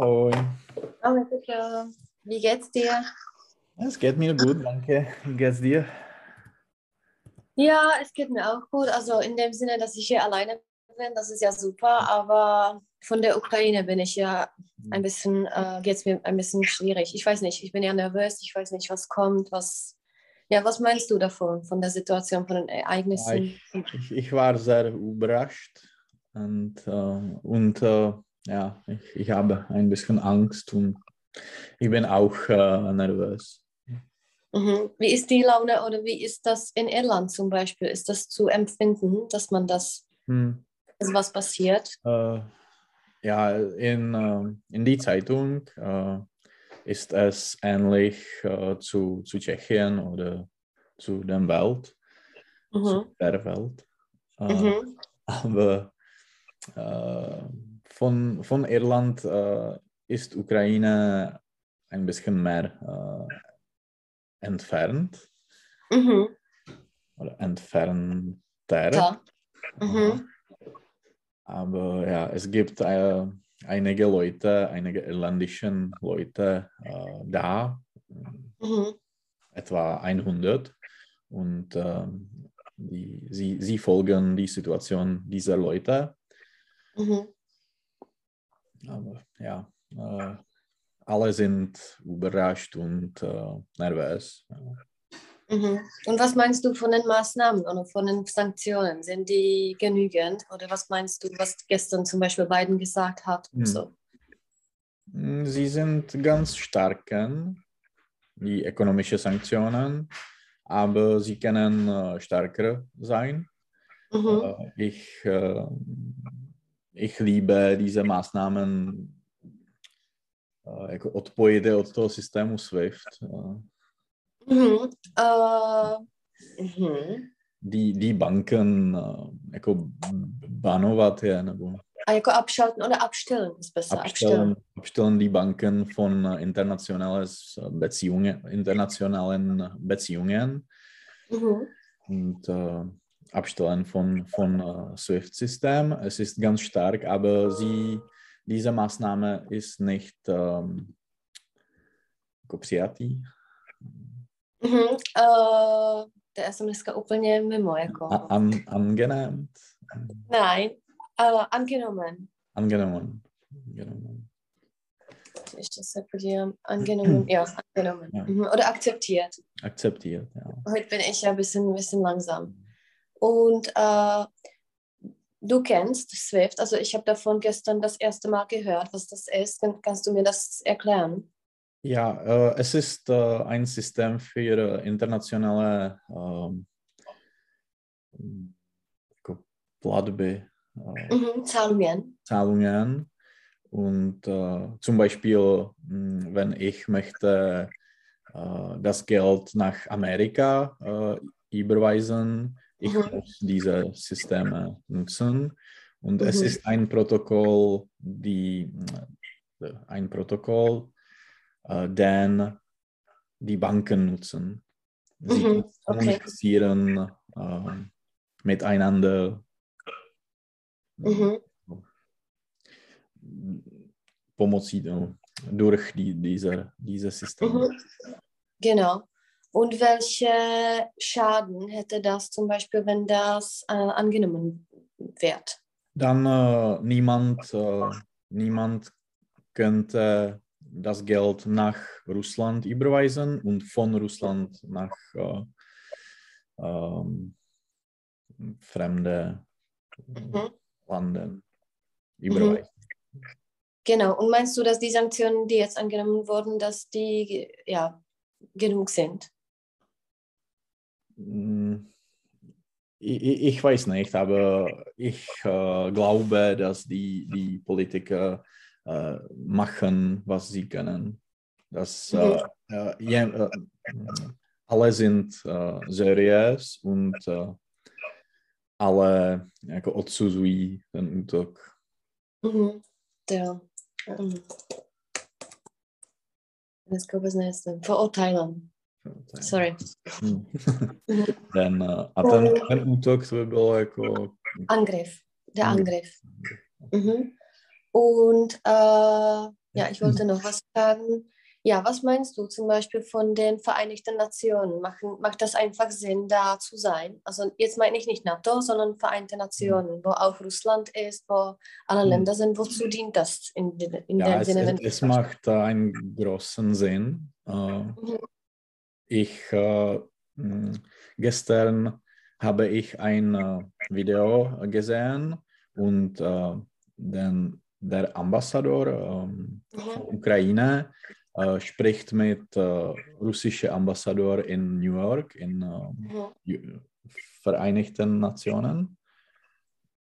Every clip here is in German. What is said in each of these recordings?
Ahoi. Ahoi, bitte. Wie geht's dir? Es geht mir gut, danke. Wie geht's dir? Ja, es geht mir auch gut. Also in dem Sinne, dass ich hier alleine bin, das ist ja super. Aber von der Ukraine bin ich ja ein bisschen, äh, geht es mir ein bisschen schwierig. Ich weiß nicht, ich bin ja nervös, ich weiß nicht, was kommt, was. Ja, was meinst du davon, von der Situation, von den Ereignissen? Ja, ich, ich, war sehr überrascht und, äh, und äh, ja, ich, ich habe ein bisschen Angst und ich bin auch äh, nervös. Mhm. Wie ist die Laune oder wie ist das in Irland zum Beispiel? Ist das zu empfinden, dass man das, hm. also was passiert? Äh, ja, in, äh, in die Zeitung äh, ist es ähnlich äh, zu, zu Tschechien oder zu der Welt, mhm. zu der Welt. Äh, mhm. Aber von, von Irland äh, ist Ukraine ein bisschen mehr entfernt. Mhm. Oder entfernter. Ja. Mhm. Aber ja, es gibt äh, einige Leute, einige irlandische Leute äh, da, mhm. etwa 100. Und äh, die, sie, sie folgen die Situation dieser Leute. Mhm. Aber ja, äh, alle sind überrascht und äh, nervös. Mhm. Und was meinst du von den Maßnahmen oder von den Sanktionen? Sind die genügend? Oder was meinst du, was gestern zum Beispiel Biden gesagt hat? Mhm. So? Hm, sie sind ganz stark, die ökonomischen Sanktionen, aber sie können äh, stärker sein. Mhm. Äh, ich, äh, ich liebe diese Maßnahmen jako odpojit od toho systému SWIFT. Mm-hmm. Uh, mm-hmm. Die, die Banken jako banovat je, nebo... A jako abschalten oder abstellen ist besser. Abstellen, abstellen die Banken von internationales Beziehungen, internationalen Beziehungen mhm. und äh, abstellen von, von äh, SWIFT-System. Es ist ganz stark, aber sie diese Maßnahme ist nicht ähm, přijatý. Mm-hmm. Uh, to já jsem dneska úplně mimo, jako. A, an, angenehm? Nein, uh, angenommen. Angenommen. angenommen. Ještě se podívám. Angenommen, ja, angenommen. Ja. Mhm. Oder akzeptiert. Akzeptiert, ja. Heute bin ich ja ein bisschen, ein bisschen langsam. Und uh, Du kennst Swift, also ich habe davon gestern das erste Mal gehört, was das ist. Kannst du mir das erklären? Ja, äh, es ist äh, ein System für internationale ähm, Platbe, äh, mhm, Zahlungen. Zahlungen. Und äh, zum Beispiel, mh, hm, wenn ich möchte äh, das Geld nach Amerika äh, überweisen, ich mhm. muss diese Systeme nutzen. Und mhm. es ist ein Protokoll, die, äh, ein Protokoll, äh, den die Banken nutzen. Sie mhm. kommunizieren okay. äh, miteinander. Mhm. Durch die, diese, diese Systeme. Mhm. Genau. Und welche Schaden hätte das zum Beispiel, wenn das äh, angenommen wird? Dann äh, niemand, äh, niemand könnte das Geld nach Russland überweisen und von Russland nach äh, ähm, fremde mhm. Landen überweisen. Mhm. Genau. Und meinst du, dass die Sanktionen, die jetzt angenommen wurden, dass die ja genug sind? Hm, ich, ich, weiß nicht, aber ich äh, glaube, dass die, die Politiker äh, machen, was sie können. Dass, äh, mhm. ja, äh, alle sind äh, seriös und äh, alle jako odsuzují ten útok. Mhm. Ja. Mhm. Dneska vůbec nejsem. Verurteilen. Sorry. Hmm. ten, a ten, ten útok, to by bylo jako... Angriff, der Angriff. Mhm. Und äh, Ja, ich wollte noch was fragen. Ja, was meinst du zum Beispiel von den Vereinigten Nationen? Machen, macht das einfach Sinn, da zu sein? Also jetzt meine ich nicht NATO, sondern Vereinte Nationen, wo auch Russland ist, wo alle Mhm. Länder sind. Wozu dient das in, in Ja, dem es, Sinne? es, es macht einen großen Sinn. Äh, Mhm. Ich äh, mh, gestern habe ich ein äh, Video gesehen und äh, den, der Ambassador ähm, von. Ukraine äh, spricht mit äh, russischen Ambassador in New York in äh, Mhm. Vereinigten Nationen,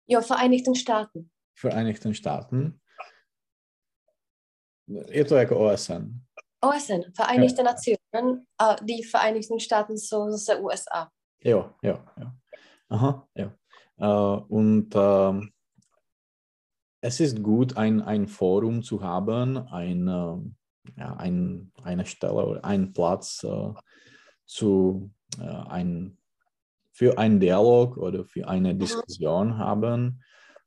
Ja, Vereinigten Staaten. Vereinigten Staten. Je to jako OSN. OSN, Vereinigte Nationen, äh, die Vereinigten Staaten so zase USA. Jo, jo, jo. Aha, ja. Äh, und ähm, es ist gut, ein, ein Forum zu haben, ein, ähm, ja, ein, eine Stelle oder einen Platz äh, zu, äh, ein, für einen Dialog oder für eine Diskussion haben.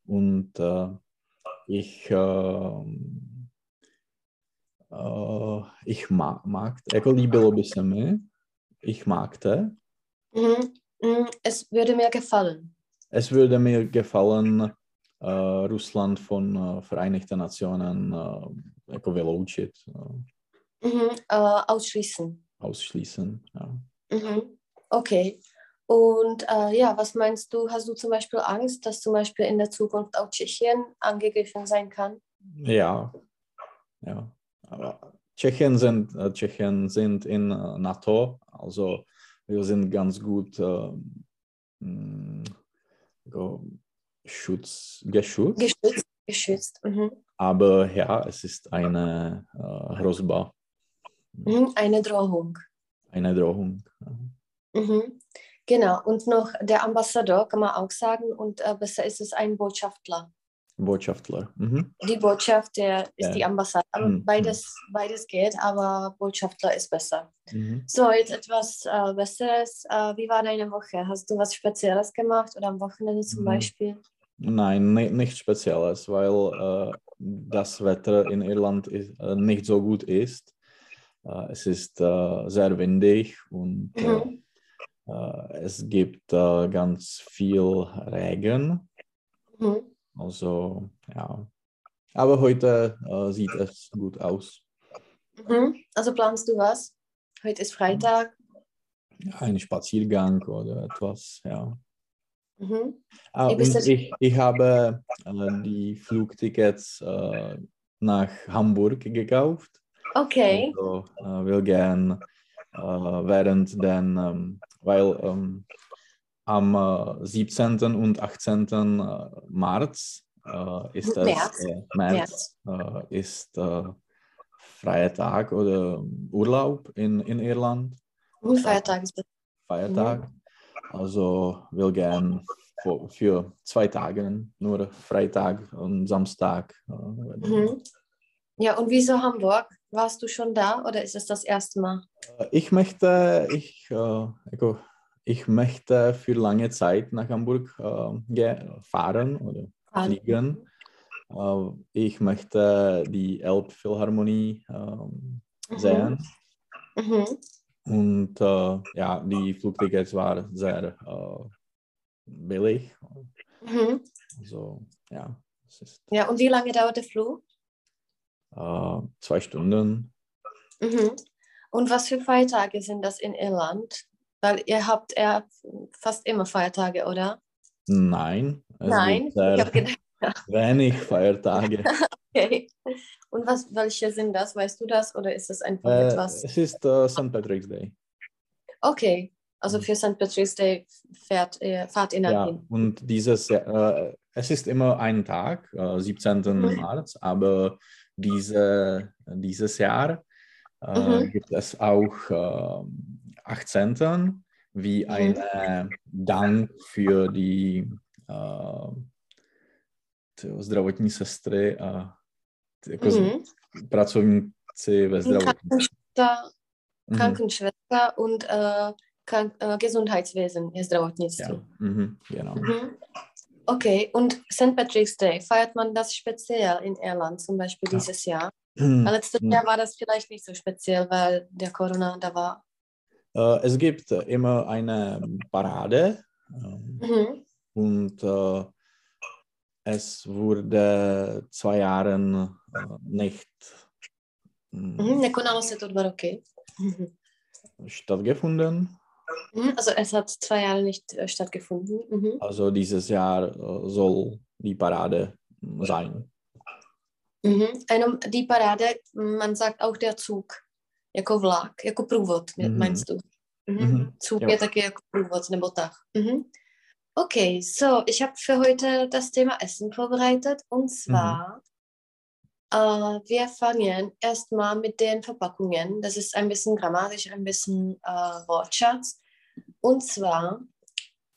Und äh, ich, äh, ich mag, mag jako líbilo by se mi, ich magte, Mhm. Mhm. Es würde mir gefallen. Es würde mir gefallen, äh, Russland von äh, Vereinigten Nationen äh, jako vyloučit, Mhm. Äh, ausschließen. ausschließen. Ja. Mhm. Okay. Und äh, ja, was meinst du? Hast du zum Beispiel Angst, dass zum Beispiel in der Zukunft auch Tschechien angegriffen sein kann? ja, ja. Aber Tschechien sind, äh, Tschechien sind in äh, NATO, also wir sind ganz gut äh, mh, go- Schutz, geschützt, Geschützt. Geschützt. Mhm. aber ja, es ist eine äh, Hrozba, Mhm. Eine Drohung. eine Drohung. Ja. Mhm. Genau. Und noch der Ambassador kann man auch sagen. Und äh, besser ist es ein Botschafter. Botschafter. Mhm. Die Botschaft, der ist Ja. die Ambassade. Mhm. beides, beides geht, aber Botschafter ist besser. Mhm. So, jetzt etwas äh, Besseres. Äh, wie war deine Woche? Hast du was Spezielles gemacht oder am Wochenende zum Mhm. Beispiel? Nein, ni nichts Spezielles, weil äh, das Wetter in Irland ist, äh, nicht so gut ist. Äh, es ist äh, sehr windig und Mhm. es gibt ganz viel Regen. Also ja. Aber heute äh, sieht es gut aus. Mhm. Also planst du was? Heute ist Freitag. Ein Spaziergang oder etwas, ja. Mhm. Ah, ich, ich habe äh, die Flugtickets äh, nach Hamburg gekauft. Okay. Also, äh, will gern äh, während den, ähm, weil ähm, am äh, 17. und 18. äh, März äh, ist März. äh, März, äh, ist äh, freier Tag oder Urlaub in, in Irland, Und Feiertag ist Feiertag. Also will gern für, für zwei Tage, nur Freitag und Samstag. Äh, Mhm. Ja, und wieso Hamburg? Warst du schon da oder ist es das erste Mal? Ich möchte, ich, äh, ich möchte für lange Zeit nach Hamburg äh, fahren oder fliegen. Äh, ich möchte die Elbphilharmonie ähm, sehen. Mhm. Und äh, ja, die Flugtickets waren sehr äh, billig. Mhm. Also ja, Ja, und wie lange dauert der Flug? äh, zwei Stunden. Mhm. Und was für Feiertage sind das in Irland? Weil ihr habt ja fast immer Feiertage, oder? Nein, es Nein, ich habe sehr gedacht, wenig Feiertage. okay. Und was, welche sind das? Weißt du das? Oder ist das einfach Äh, etwas? es ist äh, St. Patrick's Day. Okay, also Mhm. für St. Patrick's Day fährt, ihr- fahrt ihr Ja, hin. und dieses, äh, es ist immer ein Tag, äh, 17. Mhm. März, aber diese, dieses Jahr äh, Mhm. gibt es auch äh, 18. wie Mhm. eine Dank für die äh, zdravotní sestry a jako Mhm. pracovníci ve zdravotnictví. Krankenschwester, Mhm. Und äh, Krank äh, Gesundheitswesen, je zdravotnictví. Ja, mhm, genau. Mhm. Okay, und St. Patrick's Day, feiert man das speziell in Irland zum Beispiel Ja. dieses Jahr? Weil letztes Jahr war das vielleicht nicht so speziell, weil der Corona da war. Äh, es gibt immer eine Parade ähm, Mhm. und äh, es wurde zwei Jahre äh, nicht Mhm. Nekonalo se to dva roky. Stattgefunden. Mhm. Also es hat zwei Jahre nicht äh, stattgefunden. Mhm. Also dieses Jahr äh, soll die Parade mm, sein. Mhm. Die Parade, man sagt auch der Zug, jako vlak, jako průvod, Mhm. meinst du? Mhm. Mhm. Zug je taky jako průvod nebo tak. Mhm. Okay, so, ich habe für heute das Thema Essen vorbereitet und zwar, äh, wir fangen erstmal mit den Verpackungen. Das ist ein bisschen grammatisch, ein bisschen äh, Wortschatz. Und zwar,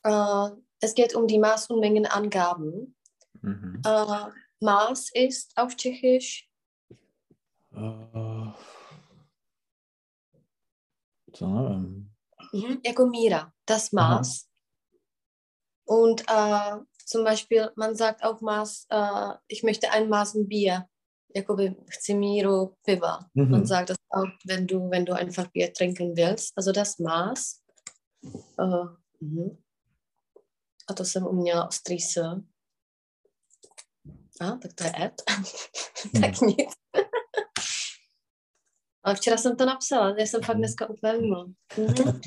äh, es geht um die Maß- und Mengenangaben. Mhm. Äh, Maß ist auf Tschechisch Äh, co nevím. Mhm, jako míra, das Maß. Und äh, zum Beispiel, man sagt auch Maß, äh, ich möchte ein Maß Bier, jakoby chci míru piva. Mhm. Man sagt das auch, wenn du, wenn du einfach Bier trinken willst. Also das Maß. Äh, mhm. A to jsem uměla ostrý S. A, tak to je Ed. tak nic. Ale včera jsem to napsala, já jsem fakt dneska úplně mimo. Mhm.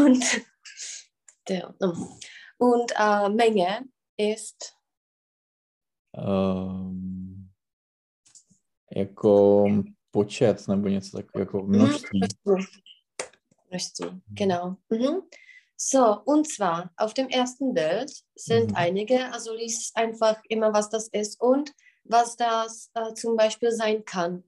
Und, no. Und äh, Menge ist, Um, jako počet nebo něco takového, jako množství. Množství. Množství, genau. Mhm. So, und zwar auf dem ersten Bild sind Mhm. einige, also lies einfach immer, was das ist und was das äh, zum Beispiel sein kann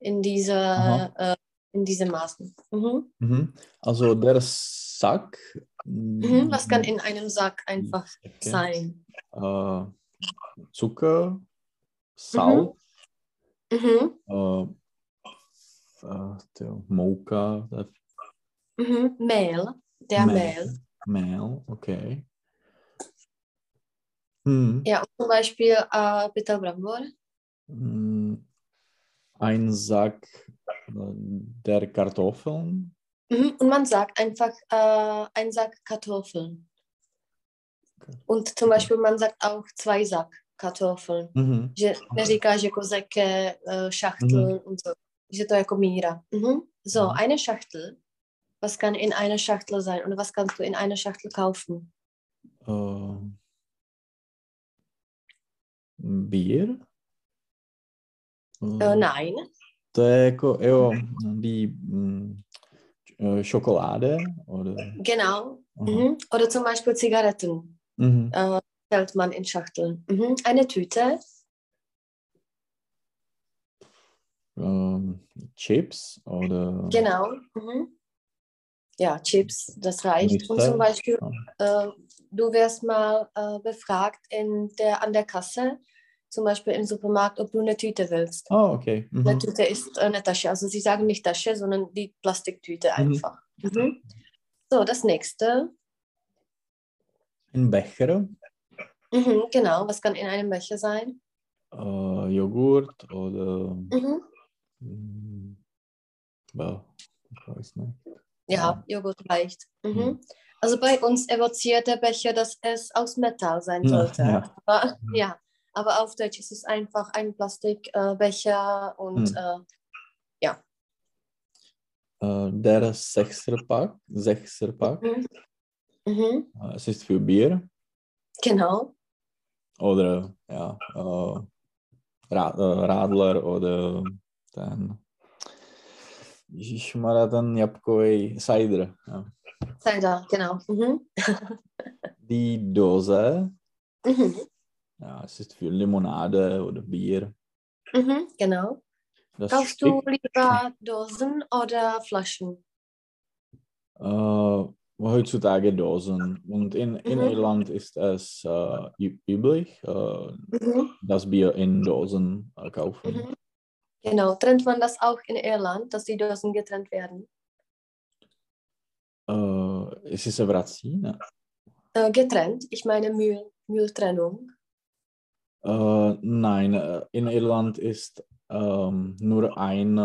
in, diese, Aha. äh, in diese Maßen. Mhm. Mhm. Also der Sack. Mhm. Was kann in einem Sack einfach Säcke, sein? Äh, Zucker, Salz, Mhm. äh, äh, der Mocha, der Mhm. Mehl, der Mehl. Mehl, okay. Hm. Ja, zum Beispiel äh, Bitter Brambor. Mm, Ein Sack äh, der Kartoffeln. Mhm. Und man sagt einfach äh, ein Sack Kartoffeln. Und zum Beispiel man sagt auch zwei Sack Kartoffeln. Mhm. Že jako zeke, äh, Schachtel und so. Že to je jako míra. Mhm. So, Mhm. eine Schachtel. Was kann in einer Schachtel sein? Oder was kannst du in einer Schachtel kaufen? Äh, Bier? Äh, nein. To je jako, jo, die mm, äh, Schokolade oder? Genau. Mhm. Oder zum Beispiel Zigaretten. Mhm. Äh, stellt man in Schachteln. Mhm. Eine Tüte. Ähm, Chips oder? Genau. Mhm. Ja, Chips, das reicht. Und zum Beispiel, Ja. äh, du wirst mal äh, befragt in der, an der Kasse, zum Beispiel im Supermarkt, ob du eine Tüte willst. Oh, okay. Mhm. Eine Tüte ist eine Tasche. Also sie sagen nicht Tasche, sondern die Plastiktüte einfach. Mhm. So, das nächste. Ein Becher, Mhm, genau, was kann in einem Becher sein? äh, Joghurt oder Mhm. mm, well, ich weiß nicht. Ja, Joghurt reicht. Mhm. Mhm. Also bei uns evoziert der Becher, dass es aus Metall sein Ja, sollte. ja. Aber, ja, aber auf Deutsch ist es einfach ein Plastikbecher äh, und Mhm. äh, Äh, der Sechserpack, Sechserpack, mhm. Mhm. äh, es ist für Bier genau. oder ja, Ra äh, Radler oder ten Ježišmarja, ten jabkový cider. Ja. Cider, genau. Mhm. Die Dose, Mhm. Ja, es ist für Limonade oder Bier. Mhm. Genau. Das Kaufst du Stück, lieber Dosen oder Flaschen? äh, heutzutage Dosen. Und in, in Mhm. Irland ist es äh, üb- üblich, äh, Mhm. das Bier in Dosen äh, kaufen. Mhm. Genau. Trennt man das auch in Irland, dass die Dosen getrennt werden? Äh, es ist vrací, ne? Äh, getrennt, ich meine Müll, Mülltrennung. Äh, nein, äh, in Irland ist ähm, nur ein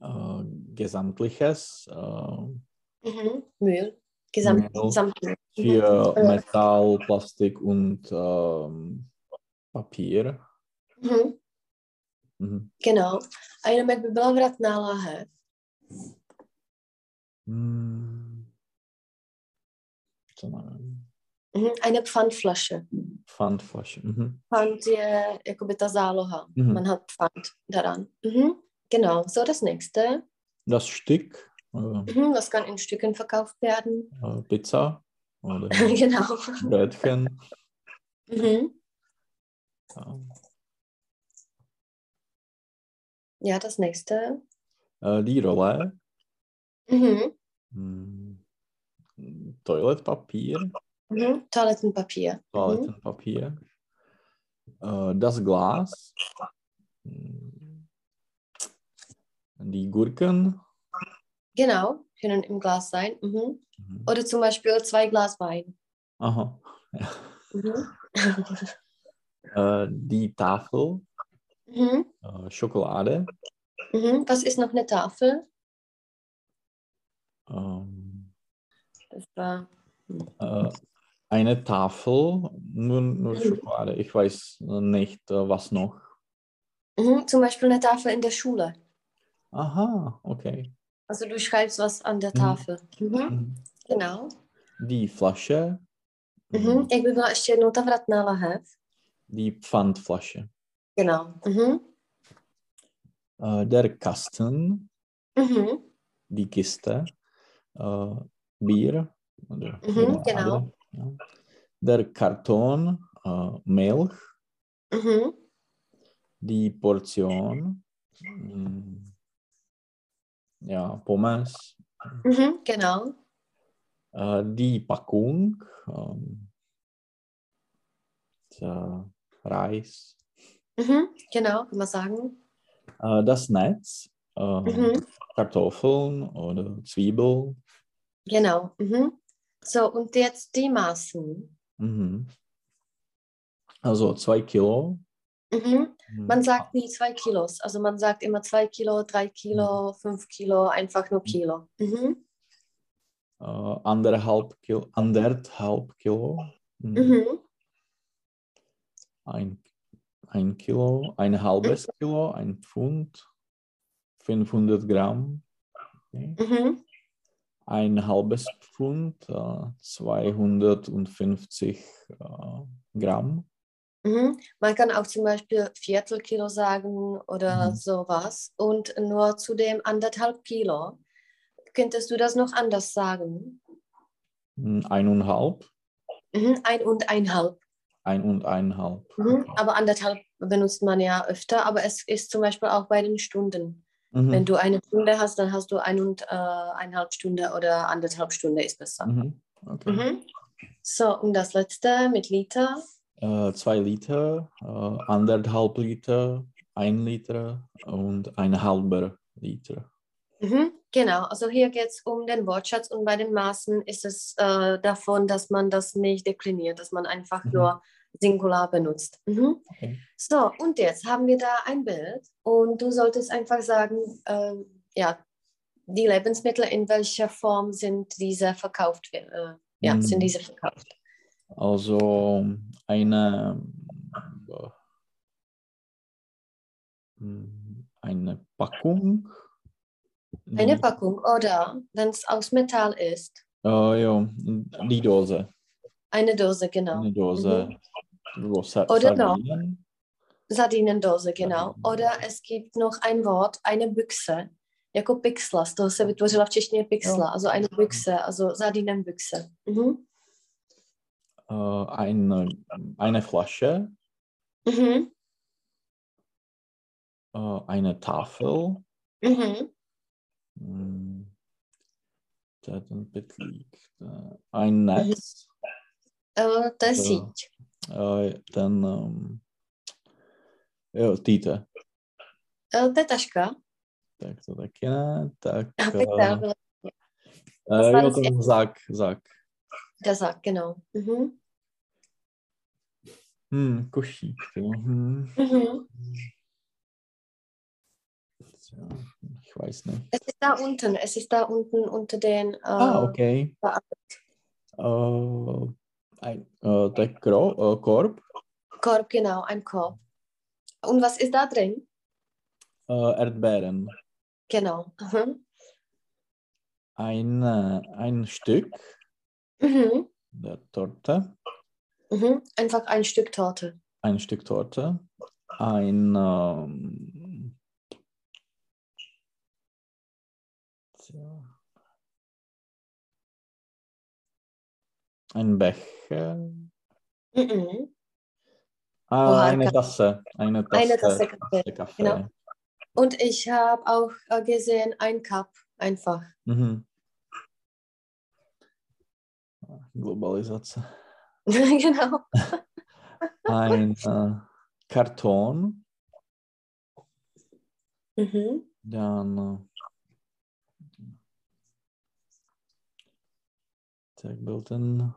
äh, gesamtliches äh, Mhm. Müll. Gesamt, Müll. Für Mhm. Metall, Plastik und ähm, Papier. Mhm. Mhm. Genau. A jenom jak by byla vratná láhev. Hm. Co nevím. Mhm. Eine Pfandflasche. Pfandflasche. Mhm. Pfand je jakoby ta záloha. Mhm. Man hat Pfand daran. Mhm. Genau. So, das nächste. Das Stück, äh, Mhm. Das kann in Stücken verkauft werden. äh, Pizza oder genau. Brötchen. Mhm. Ja. Ja, das nächste. Äh, die Rolle, Mhm. hm, Toiletpapier, Mhm. Toilettenpapier. Mhm. Toilettenpapier, äh, das Glas, hm, die Gurken, Genau. Können im Glas sein. Mhm. mhm. Oder zum Beispiel zwei Glas Wein. Aha. Ja. Mhm. Äh, die Tafel, mhm. äh, Schokolade, Mhm. Was ist noch eine Tafel? ähm, Das war. äh, eine Tafel, nur, nur Mhm. Schokolade. Ich weiß nicht, äh, was noch. Mhm. Zum Beispiel eine Tafel in der Schule. Aha, okay. Also du schreibst was an der Mhm. Tafel. Mhm. Mhm. Genau. Die Flasche, Mhm. Jak by byla ještě jednou ta vratná lahev? die Pfandflasche, Genau. Äh, der Kasten, die Kiste, äh, Bier, oder genau. Der Karton, äh, Milch, Mhm. die Portion, mm, ja, Pommes, Mhm. Genau. äh, die Packung, ähm, der Reis, Mhm. Genau, kann man sagen. äh, das Netz, äh, Mhm. Kartoffeln oder Zwiebeln. Genau. Mhm. So, und jetzt die Maßen. Mhm. Also zwei Kilo. Mhm. Mhm. Man sagt nie zwei Kilos. Also man sagt immer zwei Kilo, drei Kilo, fünf Kilo, einfach nur Kilo. Mhm. äh, anderthalb Kilo, anderthalb Kilo. Mhm. Mhm. Ein, ein Kilo, ein halbes Kilo, ein Pfund, 500 Gramm. Okay. Ein halbes Pfund, äh, 250 äh, Gramm. Mhm. Man kann auch zum Beispiel Viertelkilo sagen oder Mhm. sowas. Und nur zu dem anderthalb Kilo. Könntest du das noch anders sagen? Hm, Eineinhalb, Mhm. Ein und einhalb. ein und eineinhalb. Mhm. Aber anderthalb benutzt man ja öfter, aber es ist zum Beispiel auch bei den Stunden. Mhm. Wenn du eine Stunde hast, dann hast du ein und äh, eineinhalb Stunde oder anderthalb Stunde ist besser. Mhm. Okay. Mhm. So, und das letzte mit Liter. Äh, zwei Liter, äh, anderthalb Liter, ein Liter und ein halber Liter. Mhm. Genau, also hier geht es um den Wortschatz und bei den Maßen ist es äh, davon, dass man das nicht dekliniert, dass man einfach Mhm. nur Singular benutzt. Mhm. Okay. So, und jetzt haben wir da ein Bild und du solltest einfach sagen, ähm, ja, die Lebensmittel, in welcher Form sind diese verkauft? Äh, ja, Mhm. sind diese verkauft? Also eine, äh, hm, eine Packung. Eine Packung oder, wenn es aus Metall ist, Äh, ja, die Dose. eine Dose, genau. Eine Dose. Sa Oder noch. Sardinen. Sardinendose, genau. Oder es gibt noch ein Wort, eine Büchse. Jako pixla, z toho se vytvořila v češtině pixla, also eine Büchse, also Sardinenbüchse. Mhm. Äh, eine, eine Flasche. Mhm. Äh, eine Tafel. Mhm. Hm. Äh, ein Netz. Äh, to je Jo. Dann ähm, jo, Tite. Äh, to je taška. Tak to taky ne. Tak A äh, jo, ten Sack, Sack. der Sack, genau. Mhm. Hm, košík. Hm. Mhm. Ja, ich weiß nicht. Es ist da unten. Es ist da unten unter den. Äh, Ah, okay. Äh, ein, äh, der Gro äh, Korb, Korb, genau, ein Korb. Und was ist da drin? äh, Erdbeeren. Genau. Mhm. Ein, äh, ein Stück Mhm. der Torte, Mhm. Einfach ein Stück Torte. ein Stück Torte, ein ähm, tja, ein Becher, Mhm. ah, Oha, eine Kaffee. Tasse, eine Tasse, Eine Tasse Kaffee, Tasse Kaffee. genau. Und ich habe auch äh, gesehen, ein Cup einfach. Mhm. Globalizace. genau. Ein äh, Karton, Mhm. dann äh, ten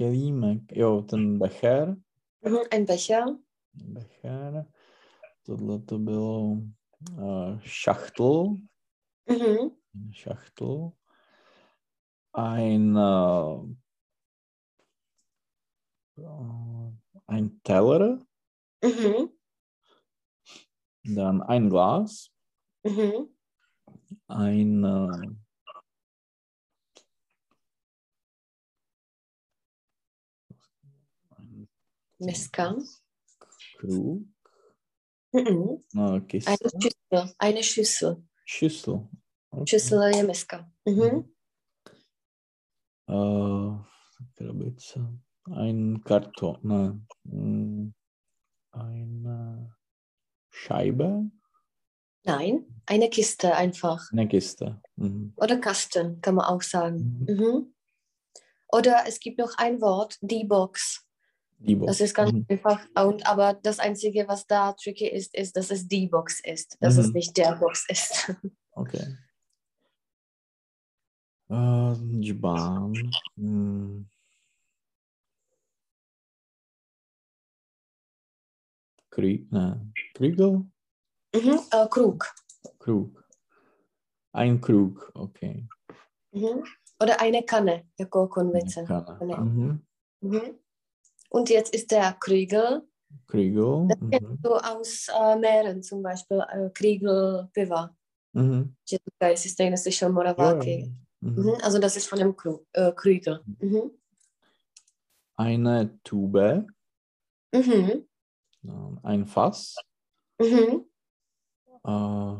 kelímek, jo, ten becher, Mhm. Ein Becher. becher, tohle to bylo äh, Schachtel, Mhm. Schachtel, ein äh, ein Teller, Mhm. dann ein Glas, Mhm. ein äh, Miska. Krug, Mhm. äh, Kiste, Eine Schüssel. Eine Schüssel. Schüssel. Okay. Schüssel je miska. Mhm. Äh, krabice. Ein Karton, ne, mm, eine Scheibe, Nein, eine Kiste einfach. eine Kiste. Mhm. Oder Kasten, kann man auch sagen. Mhm. Mhm. Oder es gibt noch ein Wort, die Box. Die Box. Das ist ganz Mhm. einfach. Und, aber das Einzige, was da tricky ist, ist, dass es die Box ist, dass es Mhm. nicht der Box ist. Okay. Äh, Džbán. Mm. Krieg, ne. Kriegel? Mhm. Äh, Krug. Krug. Ein Krug, okay. Mhm. Oder eine Kanne, jako konvice. Kanne. Kanne. Mhm. Mhm. Und jetzt ist der Kriegel. Kriegel. Das Mhm. kennst du aus äh, Meeren, zum Beispiel äh, Kriegel piva. Mhm. Že to je si stejně slyšel Jo, jo. Moraváky. Mhm. Mhm. Also das ist von dem Krug, äh, Krügel. Mhm. Eine Tube, Mhm. ähm, ein Fass, Mhm. äh,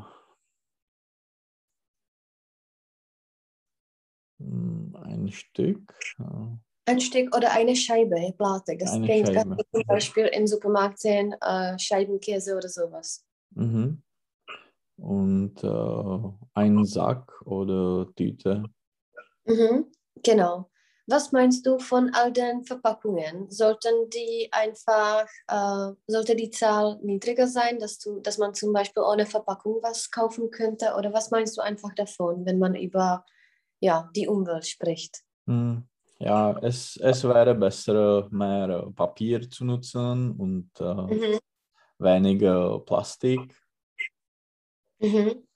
mm, ein Stück, Ein Stück oder eine Scheibe, Platte. Das Eine kennt Scheibe. kannst du zum Beispiel im Supermarkt sehen, äh, Scheibenkäse oder sowas. mhm. und äh, ein Sack oder Tüte. Mhm. Genau. Was meinst du von all den Verpackungen? Sollten die einfach, äh, sollte die Zahl niedriger sein, dass, du, dass man zum Beispiel ohne Verpackung was kaufen könnte? Oder was meinst du einfach davon, wenn man über ja, die Umwelt spricht? Hm, Ja, es, es wäre besser, mehr äh, Papier zu nutzen und äh, Mhm. weniger Plastik. Mhm.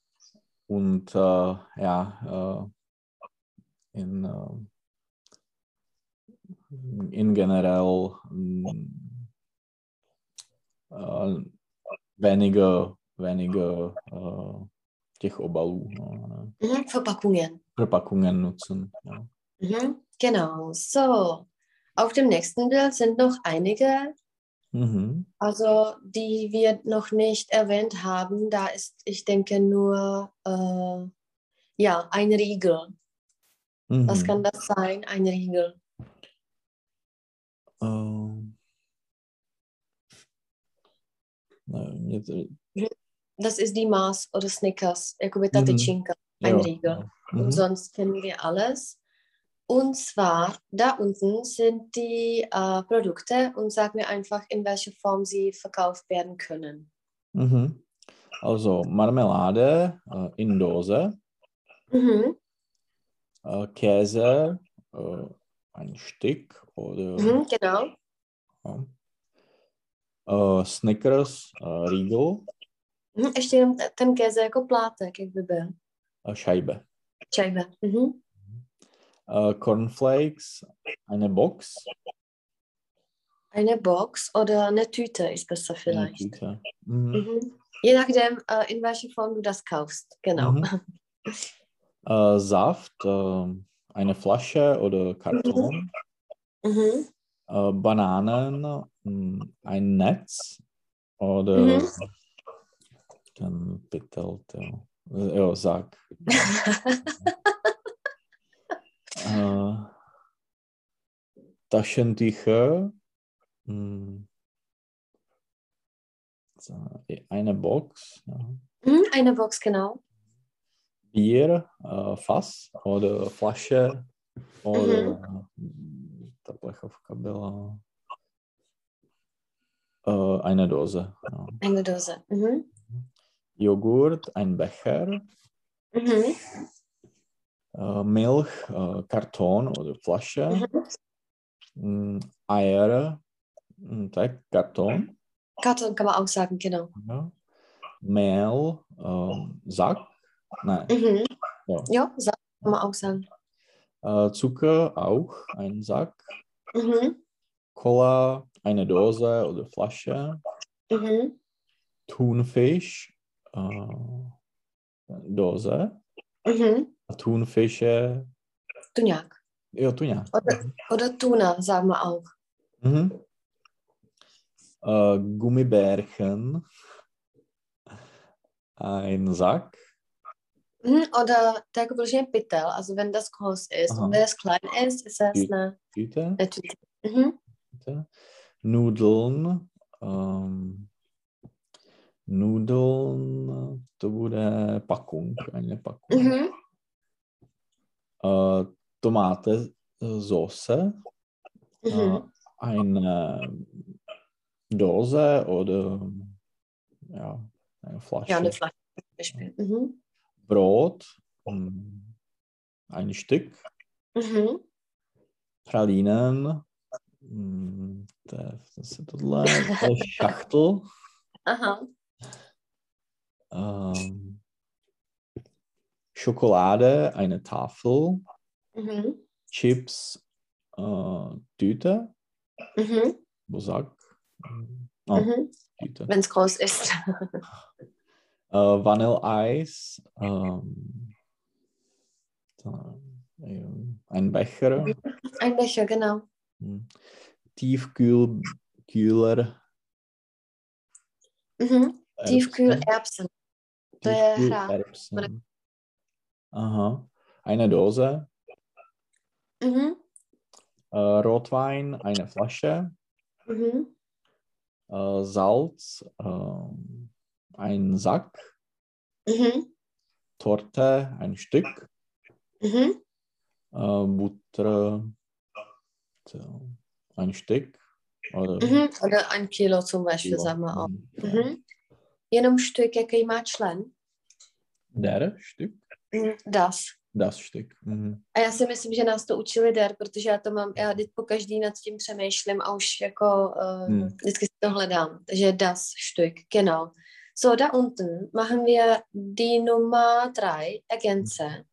Und äh, ja, äh, in, äh, in generell mm, äh, weniger, weniger äh, těch obalů, no, ne? Mhm. Verpackungen. Verpackungen nutzen. Ja. Mhm. Genau. So, auf dem nächsten Bild sind noch einige Mhm. Also die wir noch nicht erwähnt haben, da ist, ich denke, nur äh, ja, ein Riegel. Mhm. Was kann das sein? Ein Riegel. To, Das ist die Mars oder Snickers, jakoby ta Mhm. tyčinka, ein Riegel. jo. Und Mhm. sonst kennen wir alles. Und zwar, da unten sind die äh, Produkte und sag mir einfach, in welcher Form sie verkauft werden können. Mhm. Also Marmelade äh, in Dose, Mhm. äh, Käse, äh, ein Stück oder Mhm, genau. ja. äh, Snickers, äh, Riegel, Mhm, ještě ten Käse jako plátek, jak by byl. Scheibe. Čajbe. Mhm. Äh, Cornflakes, eine Box. Eine Box oder eine Tüte ist besser Eine vielleicht. Tüte. Mhm. Mhm. Je nachdem, äh, in welcher Form du das kaufst. Genau. Mhm. Äh, Saft, äh, eine Flasche oder Karton. Mhm. Äh, Bananen, mh, ein Netz oder Mhm. dann bitte, ja, sag. äh, Taschentücher, mh, eine Box, ja. Mhm, Eine Box, genau. Bier, äh, Fass oder Flasche oder ta plechovka byla äh, eine Dose. Ja. Eine Dose. Mhm. Joghurt, ein Becher, Mhm. Äh, Milch, äh, Karton oder Flasche, Mhm. mm, Eier, mm, tak, Karton, Karton kann man auch sagen, genau. ja. Mehl, ähm, Sack, nein, Mhm. ja. Ja, sa- kann man auch sagen. Äh, Zucker auch, ein Sack, Mhm. Cola, eine Dose oder Flasche, Mhm. Thunfisch, äh, Dose, Mhm. Thunfische, Tuniak. ja, Tuňák. Oder, oder Tuna, sagen wir auch. Mhm. Äh, Gummibärchen, ein Sack, Mhm. Oder der Gebrüche Pittel, also wenn das groß ist. Aha. Und wenn das klein ist, ist das eine, Tüte, eine Tüte. Mhm. Tüte. Nudeln, ähm, Nudeln, to bude Packung, eine Packung. Mhm. Äh, Tomate, äh, Soße, äh, Mhm. eine Dose oder ja, eine Flasche. Ja, eine Flasche zum Beispiel. Mhm. Brot, mm, ein Stück, Mhm. Pralinen, to, to se tohle, to je šachtel, Aha. ähm, Schokolade, eine Tafel, Mhm. Chips, äh, Tüte, Mhm. Bosak, oh, Mhm. Tüte, Wenn es groß ist. äh, Vanilleeis, ähm, ein Becher, Ein Becher, genau. mm, Tiefkühlkühler, Mhm. Erbsen. Tiefkühlerbsen. Tiefkühlerbsen. Aha. Eine Dose, Mhm. äh, Rotwein, eine Flasche, Mhm. äh, Salz, ähm, ein Sack, Mhm. Torte, ein Stück, Mhm. äh, Butter, so, ein Stück. Oder Mhm. Oder ein Kilo zum Beispiel, Kilo. sagen wir auch. Mm, ja. Mhm. Jenom štyk, jaký má člen. Der Stück? Mm, Das. Das Stück. Mhm. A já si myslím, že nás to učili der, protože já to mám, já vždy po každý nad tím přemýšlím a už jako uh, Hmm. vždycky si to hledám. Takže das Stück, genau. So, da unten machen wir die Nummer drei, Ergänze.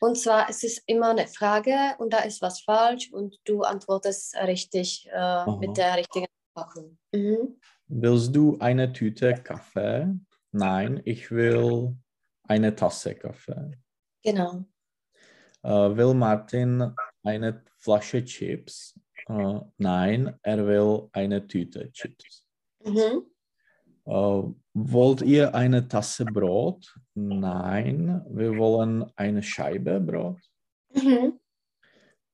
Und zwar es ist immer eine Frage und da ist was falsch und du antwortest richtig äh, mit der richtigen Packung. Mhm. Willst du eine Tüte Kaffee? Nein, ich will eine Tasse Kaffee. Genau. Äh, will Martin eine Flasche Chips? Äh, nein, er will eine Tüte Chips. Mhm. Äh, wollt ihr eine Tasse Brot? Nein, wir wollen eine Scheibe Brot. Mhm.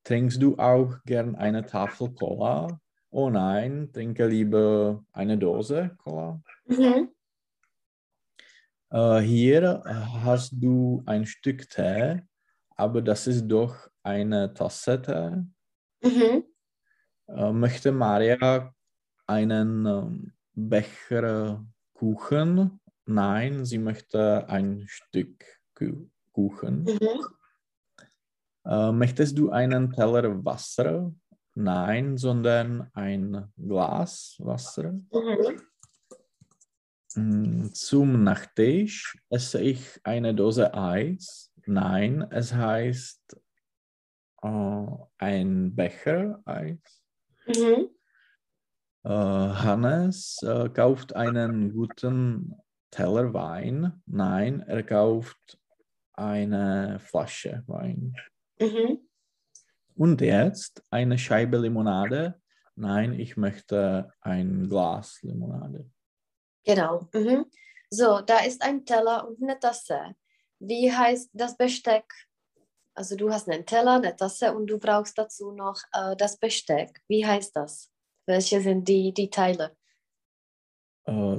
Trinkst du auch gern eine Tafel Cola? Oh nein, trinke lieber eine Dose Cola. Mhm. Äh, hier äh, hast du ein Stück Tee, aber das ist doch eine Tasse Tee. Mhm. Äh, möchte Maria einen ähm, Becher Kuchen? Nein, sie möchte ein Stück Ku- Kuchen. Mhm. Äh, möchtest du einen Teller Wasser? Nein, sondern ein Glas Wasser. Mhm. Mm, Zum Nachtisch esse ich eine Dose Eis. Nein, es heißt äh, ein Becher Eis. Mhm. Äh, Hannes äh, kauft einen guten Teller Wein. Nein, er kauft eine Flasche Wein. Mhm. Und jetzt eine Scheibe Limonade. Nein, ich möchte ein Glas Limonade. Genau. Mhm. So, da ist ein Teller und eine Tasse. Wie heißt das Besteck? Also du hast einen Teller, eine Tasse und du brauchst dazu noch äh, das Besteck. Wie heißt das? Welche sind die, die Teile? Äh,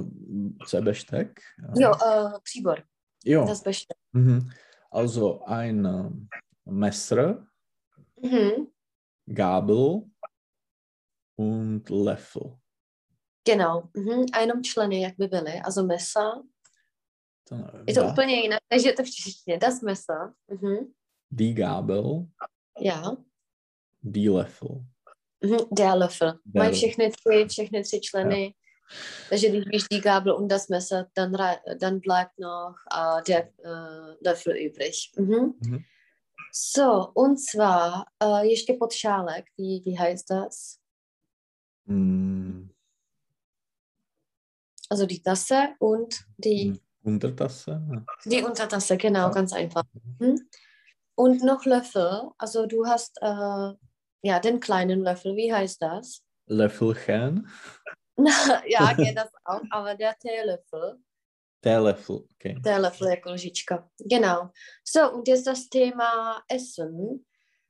je Besteck? Äh, Jo, äh, Příbor, jo. das Besteck. Mhm. Also ein ähm, Messer, Mhm. Gabel und Löffel. Genau. Mhm. Jenom členy, jak by byly. Also mesa. Dann, Je to da- úplně jinak, takže je to v češtině. Das mesa. Mhm. Die Gabel, Ja. die Löffel. Mhm. Der Löffel. Der Mají všechny tři, všechny tři členy. Takže když víš die Gabel und das Messer, dann, dann bleibt noch äh, der äh, Löffel übrig. Mhm. Mhm. So, und zwar äh, ještě podšálek, wie, wie heißt das? Mm, Also die Tasse und die. Untertasse. die Untertasse, genau, Ja. ganz einfach. Mhm. Und noch Löffel, also du hast äh, ja den kleinen Löffel, wie heißt das? Löffelchen. ja, geht das auch, aber der Teelöffel, Der Löffel, okay. der Löffel jako lžička. Genau. So, und jetzt das Thema Essen.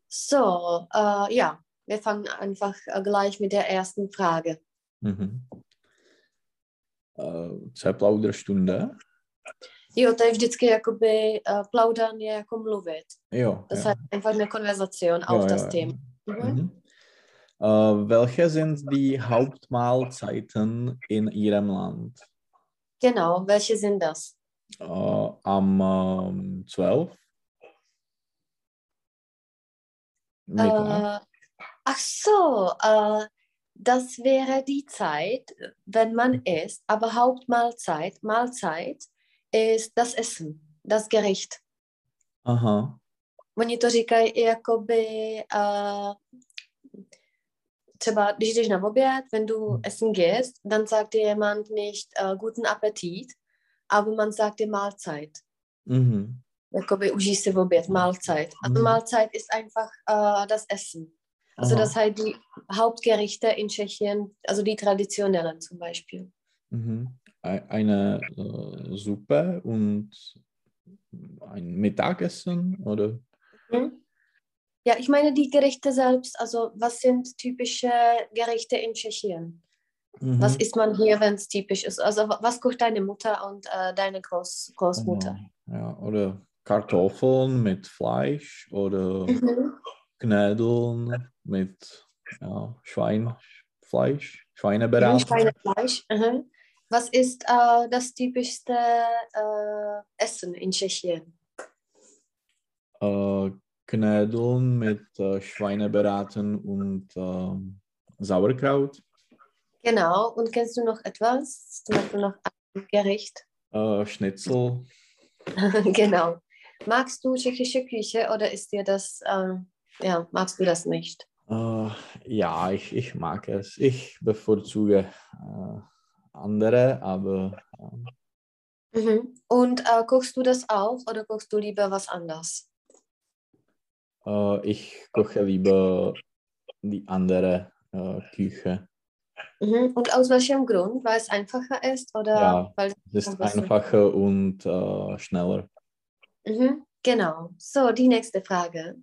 So, äh, ja, wir fangen einfach äh, gleich mit der ersten Frage. Mhm. Uh, co je Plauderstunde? Jo, to je vždycky jakoby uh, plaudan je jako mluvit. Jo. Das ja. heißt einfach eine Konversation auf das Thema. Mhm. Mhm. Äh, welche sind die Hauptmahlzeiten in Ihrem Land? Genau, welche sind das? Äh, am ähm, 12. Mittag. Äh, ach so, äh, das wäre die Zeit, wenn man isst, aber Hauptmahlzeit, Mahlzeit ist das Essen, das Gericht. Aha. Oni to říkají i jakoby, uh, třeba když jdeš na oběd, wenn du essen gehst, dann sagt dir jemand nicht uh, guten Appetit, aber man sagt dir Mahlzeit. Mhm. Jakoby užij si oběd, Mahlzeit. Also Mhm. Mahlzeit ist einfach uh, das Essen. Also Aha. das heißt die Hauptgerichte in Tschechien, also die traditionellen zum Beispiel. Mhm. Ei- Eine äh, Suppe und ein Mittagessen oder? Mhm. Ja, ich meine die Gerichte selbst, also was sind typische Gerichte in Tschechien? Mhm. Was isst man hier, wenn es typisch ist? Also wa- was kocht deine Mutter und äh, deine Groß Großmutter? Ja, oder Kartoffeln mit Fleisch oder Mhm. Knödeln mit ja, Schweinfleisch, Schweinebraten. Schweinefleisch. Mhm. Was ist äh, das typischste äh, Essen in Tschechien? Äh, Knödeln mit äh, Schweinebraten und ähm, Sauerkraut. Genau. Und kennst du noch etwas? Zum Beispiel noch ein Gericht? Äh, Schnitzel. genau. Magst du tschechische Küche oder ist dir das, ähm, ja, magst du das nicht? Äh, ja, ich, ich mag es. Ich bevorzuge äh, andere, aber ähm, Mhm. Und äh, kochst du das auch oder kochst du lieber was anderes? äh, ich koche lieber die andere äh, Küche. Mhm. Und aus welchem Grund? Weil es einfacher ist oder Ja. weil Es ist einfacher und äh, schneller. Mhm. Genau. So, die nächste Frage.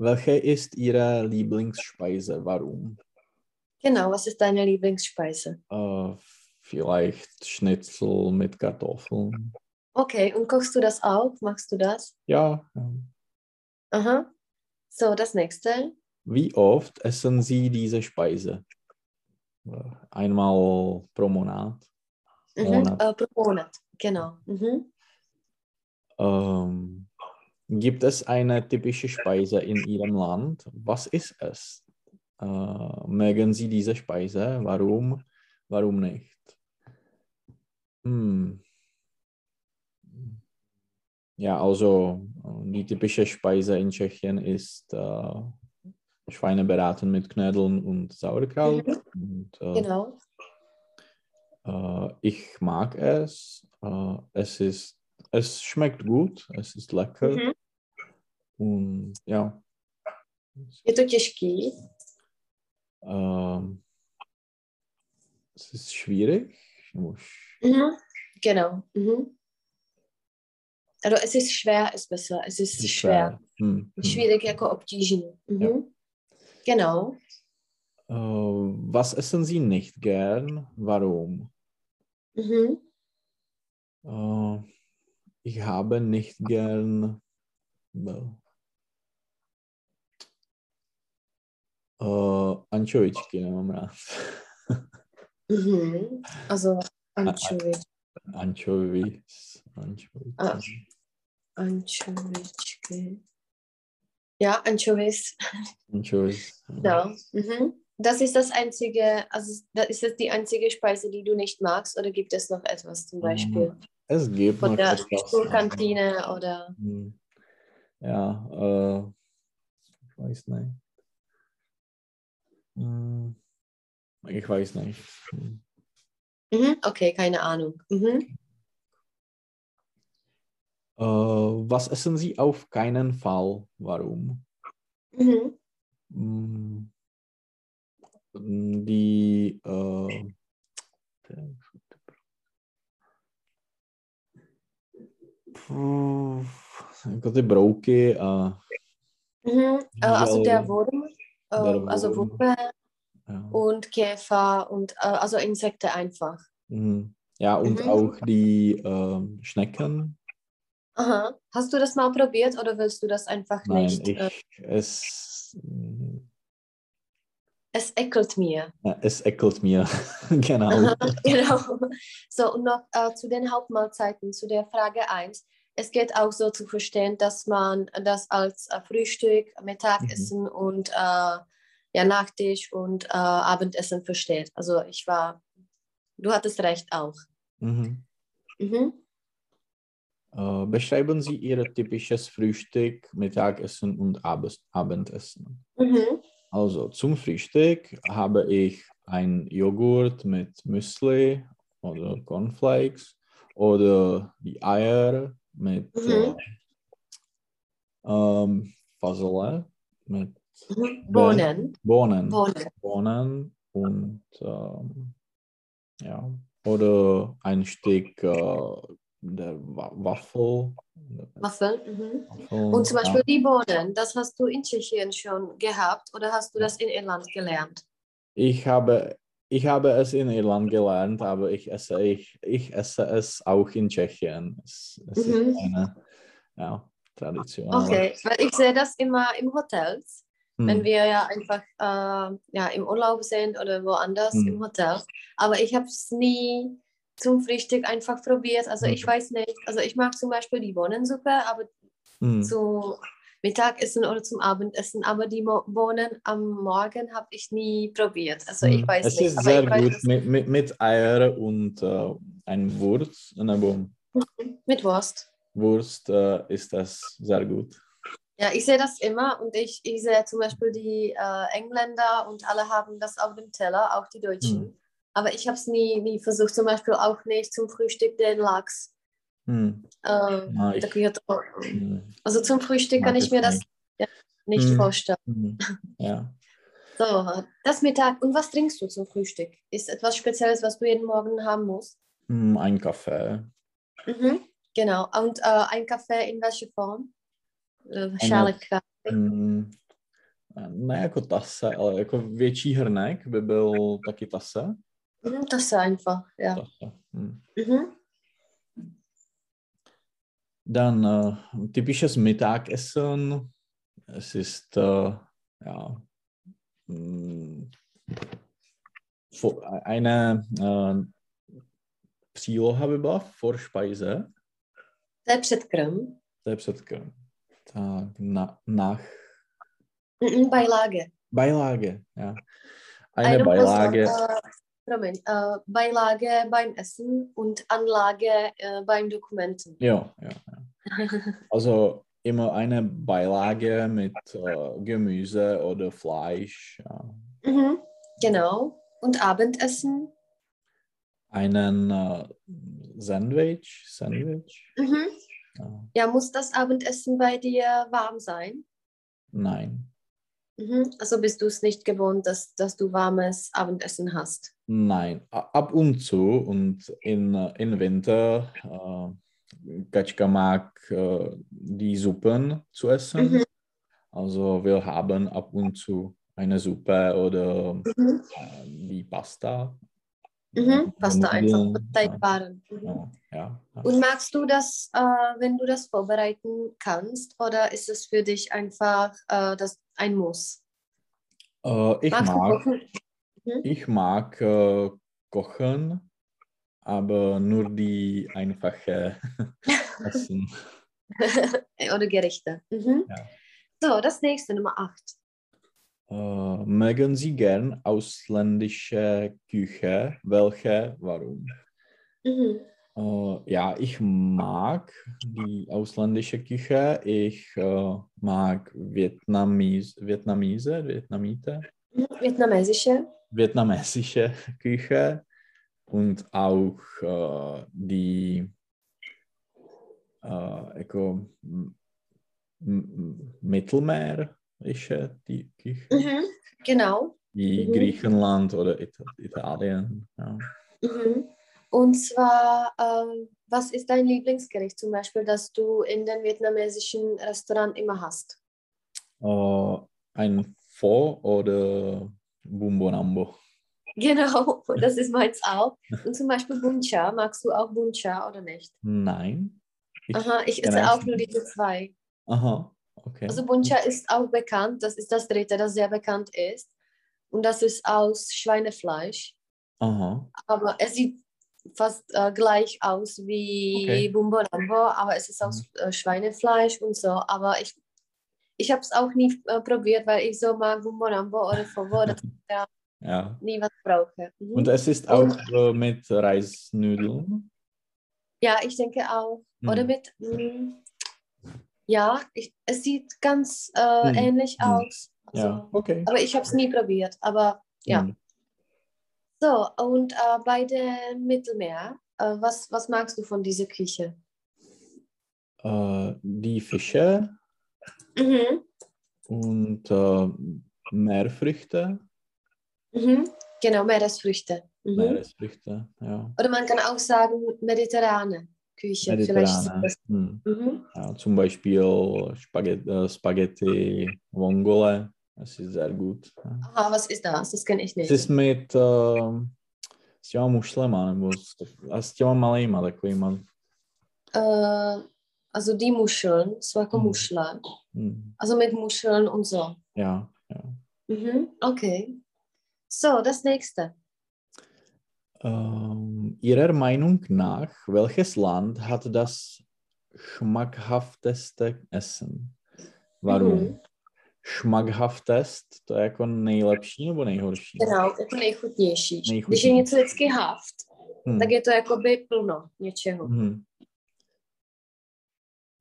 Welche ist Ihre Lieblingsspeise? Warum? Genau, was ist deine Lieblingsspeise? Äh, vielleicht Schnitzel mit Kartoffeln. Okay, und kochst du das auch? Machst du das? Ja. Aha. So, das nächste. Wie oft essen Sie diese Speise? Einmal pro Monat. Mhm. Monat. Äh, pro Monat. Genau. Mhm. Ähm, gibt es eine typische Speise in Ihrem Land? Was ist es? Äh, mögen Sie diese Speise? Warum? Warum nicht? Hm. Ja, also die typische Speise in Tschechien ist äh, Schweinebraten mit Knödeln und Sauerkraut. Mhm. Und, äh, Genau. äh, ich mag es. Äh, es ist, es schmeckt gut, es ist lecker. Mhm. Und ja, Je to těžký. ähm, es ist schwierig. Mhm. Genau. Mhm. Also es ist schwer, ist besser. Es ist es ist schwer. Hm, hm. Schwierig jako obtížný. Mhm. Genau. Äh, was essen Sie nicht gern? Warum? Mhm. Äh, ich habe nicht gern. Well, äh, Anchovičky nemám rád. Mhm. Also Anchovy. Anchovies. Anchovies. Ah. Anchovičky. Ja, Anchovies. Anchovies. Genau. Mhm. Das ist das einzige, also das ist das die einzige Speise, die du nicht magst, oder gibt es noch etwas zum Beispiel Es gibt von noch der etwas. Schulkantine oder? Ja, äh, ich weiß nicht. Hm, Ich weiß nicht. Hm. Mhm. Okay, keine Ahnung. Mhm. Äh, was essen Sie auf keinen Fall? Warum? Mhm. Hm, Die äh, Puh, jako ty brouky a Mhm. Äh, also der Ja. Wurm, äh, Der also. Wurme ja. und Käfer und äh, also Insekten einfach. Mhm. ja, und Mhm. auch die ähm, Schnecken. Aha. Hast du das mal probiert oder willst du das einfach Nein, nicht? ich, Äh, es, es ekelt mir. ja, es eckelt mir. genau. Genau. So, und noch äh, zu den Hauptmahlzeiten, zu der Frage 1. Es geht auch so zu verstehen, dass man das als äh, Frühstück, Mittagessen und äh, ja, Nachtisch und äh, Abendessen versteht. Also ich war, du hattest recht auch. Mhm. Mhm. Äh, beschreiben Sie Ihr typisches Frühstück, Mittagessen und Abes- Abendessen. Mhm. Also zum Frühstück habe ich ein Joghurt mit Müsli oder Cornflakes oder die Eier mit Mhm. äh, ähm, Fasole, mit. Bohnen. Bohnen. Bohnen. Bohnen und ähm, ja, oder ein Stück äh, der Wa Waffel. Waffeln. Mhm. Und zum ja. Beispiel die Bohnen, das hast du in Tschechien schon gehabt oder hast du das in Irland gelernt? Ich habe, ich habe es in Irland gelernt, aber ich esse, ich, ich esse es auch in Tschechien. Es, es Mhm. ist eine ja, Tradition. Okay, weil ich sehe das immer im Hotels, Hm. wenn wir ja einfach äh, ja, im Urlaub sind oder woanders Hm. im Hotel. Aber ich habe es nie zum Frühstück einfach probiert. Also ich Hm. weiß nicht, also ich mag zum Beispiel die Bohnensuppe, aber Hm. Mittagessen oder zum Abendessen, aber die Mo Bohnen am Morgen habe ich nie probiert. Also ich Hm. weiß es nicht. ist aber sehr weiß, gut dass- mit, mit, mit Eier und äh, ein Wurst. Eine Bohnen. Mit Wurst. Wurst äh, ist das sehr gut. Ja, ich sehe das immer und ich, ich sehe zum Beispiel die äh, Engländer und alle haben das auf dem Teller, auch die Deutschen. Hm. Aber ich habe es nie, nie versucht, zum Beispiel auch nicht zum Frühstück den Lachs. Hm. Äh, Na, ich, to, hm. also zum Frühstück kann ich mir das nicht. nicht Hm. vorstellen. Hm. Ja. So, das Mittag. Und was trinkst du zum Frühstück? Ist etwas Spezielles, was du jeden Morgen haben musst? Hm, Ein Kaffee. Mhm. Genau. Und äh, ein Kaffee in welcher Form? Äh, Schale Kaffee. Mm, ne jako tase, ale jako větší hrnek by byl taky tase. Mhm, ist einfach, ja. tase. Hm. Mhm. Dann äh, typisches Mittagessen. Es ist äh, ja, mm, eine äh, příloha by byla Vorspeise. To je předkrm. To je předkrm. Tak na, nach Mhm, Beilage. Beilage, ja. Eine Beilage. Person, äh, promiň, uh, Beilage beim Essen und Anlage uh, beim Dokumenten. Ja, ja, ja. Also immer eine Beilage mit äh, Gemüse oder Fleisch. Ja. Mhm, genau. Und Abendessen? Einen äh, Sandwich. Sandwich. Mhm. Ja. Ja, muss das Abendessen bei dir warm sein? Nein. Mhm. Also bist du es nicht gewohnt, dass, dass du warmes Abendessen hast? Nein, ab und zu und in, äh, in Winter, äh, Katschka mag äh, die Suppen zu essen. Mhm. Also wir haben ab und zu eine Suppe oder Mhm. äh, die Pasta. Mhm. Pasta einfach, Nudeln, Teigwaren. Mhm. Ja, ja, ja. Und magst du das, äh, wenn du das vorbereiten kannst, oder ist es für dich einfach äh, das ein Muss? Äh, ich Magst mag, kochen? ich mag äh, kochen, aber nur die einfache Essen. oder Gerichte? Mhm. Ja. So, das nächste, Nummer 8. Äh, mögen Sie gern ausländische Küche? Welche? Warum? Mhm. Äh, ja, ich mag die ausländische Küche. Ich äh, mag Vietnamis, Vietnamese, Vietnamite, Mhm. Vietnamesische? vietnamesische Küche und auch äh, die äh, m- mittelmeerische die Küche, Mhm. Genau. wie Mhm. Griechenland oder Ita Italien. Ja. Mhm. Und zwar, ähm, was ist dein Lieblingsgericht zum Beispiel, das du in den vietnamesischen Restaurant immer hast? Äh, ein Pho oder Bumbonambo. Genau, das ist meins auch. Und zum Beispiel Bun Cha, magst du auch Bun Cha oder nicht? Nein. Ich Aha, ich esse es auch nur diese zwei. Aha, okay. Also Bun Cha ist auch bekannt, das ist das dritte, das sehr bekannt ist. Und das ist aus Schweinefleisch. Aha, Aber es sieht fast äh, gleich aus wie Okay. Bumbo Rambo, aber es ist aus äh, Schweinefleisch und so. Aber ich, ich habe es auch nie äh, probiert, weil ich so mag Bumbo Rambo oder Fovo, dass ich da ja. nie was brauche. Mhm. Und es ist auch äh, mit Reisnudeln. ja, ich denke auch. Oder Hm. mit, mm, ja, ich, es sieht ganz äh, Hm. ähnlich Hm. aus. Also, Ja, okay. Aber ich habe es nie probiert. Aber ja. Hm. So, und äh, bei dem Mittelmeer, äh, was, was magst du von dieser Küche? Äh, die Fische Mhm. und äh, Meerfrüchte. Mhm. Genau, Meeresfrüchte. Mhm. Meeresfrüchte, ja. Oder man kann auch sagen mediterrane Küche. Vielleicht Mediterrane. das. Hm. Mhm. Ja, zum Beispiel Spaghetti, äh, Spaghetti Vongole. Das ist sehr gut. Aha, was ist das? Das kenne ich nicht. ist mit uh, s těma mušlema, nebo s, a s těma malejma takovýma. Äh, also die Muscheln, so jako Mhm. Muscheln. Hm. Also mit Muscheln und so. Ja, ja. Mhm. Okay. So, das nächste. Ähm, Ihrer Meinung nach, welches Land hat das schmackhafteste Essen? Warum? Mhm. Schmackhaftest, to je jako nejlepší nebo nejhorší? Genau, jako nejchutnější. Když je Nejchutnější. něco vždycky haft, Hm. tak je to jakoby plno něčeho. Mhm.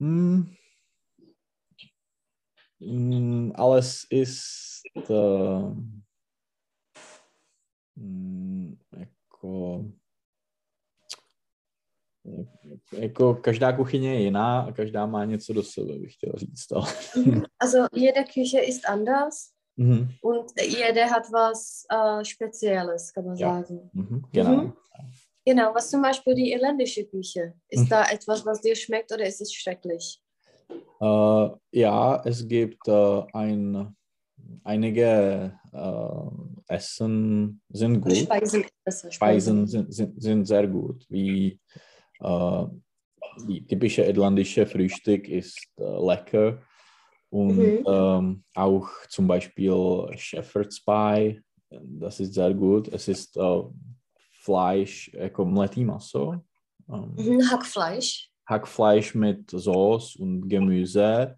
Hm. Hm, ale ist äh, hm, jako, jako každá kuchyně je jiná a každá má něco do sebe, bych chtěl říct. Ale. Mhm. Also jede Küche ist anders Mhm. und jede hat was äh, Spezielles, kann man Ja. sagen. Mhm. Genau. Mhm. Genau, was zum Beispiel die irländische Küche. Ist Mhm. da etwas, was dir schmeckt oder ist es schrecklich? Äh, ja, es gibt äh, ein, einige äh, Essen sind gut. Speisen. Speisen sind, sind, sind sehr gut, wie äh, die typische irländische Frühstück ist äh, lecker und Mhm. ähm, auch zum Beispiel Shepherd's Pie, das ist sehr gut. Es ist äh, Fleisch, jako mletý maso, ähm, Mhm, Hackfleisch. Hackfleisch mit Sauce und Gemüse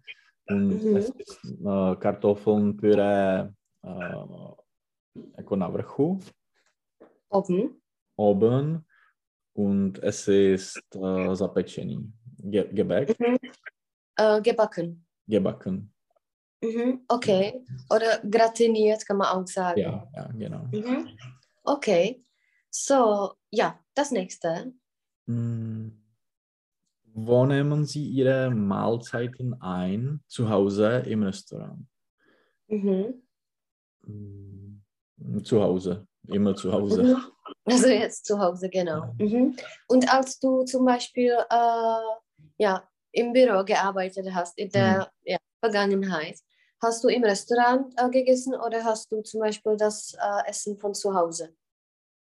Mhm. ist äh, Kartoffelnpüree äh, jako na vrchu. Oben. oben und es ist äh, zapečený. Ge Gebäck, Mhm. Äh, gebacken. gebacken. Mhm. Okay. Oder gratiniert kann man auch sagen. Ja, ja, genau. Mhm. Okay. So, ja, das nächste. Mm. Wo nehmen Sie Ihre Mahlzeiten ein? Zu Hause im Restaurant? Mhm. Mm, Zu Hause, immer zu Hause. Mhm. Also jetzt zu Hause, genau. Mhm. Und als du zum Beispiel äh, ja, im Büro gearbeitet hast, in der ja, Vergangenheit, hast du im Restaurant äh, gegessen oder hast du zum Beispiel das äh, Essen von zu Hause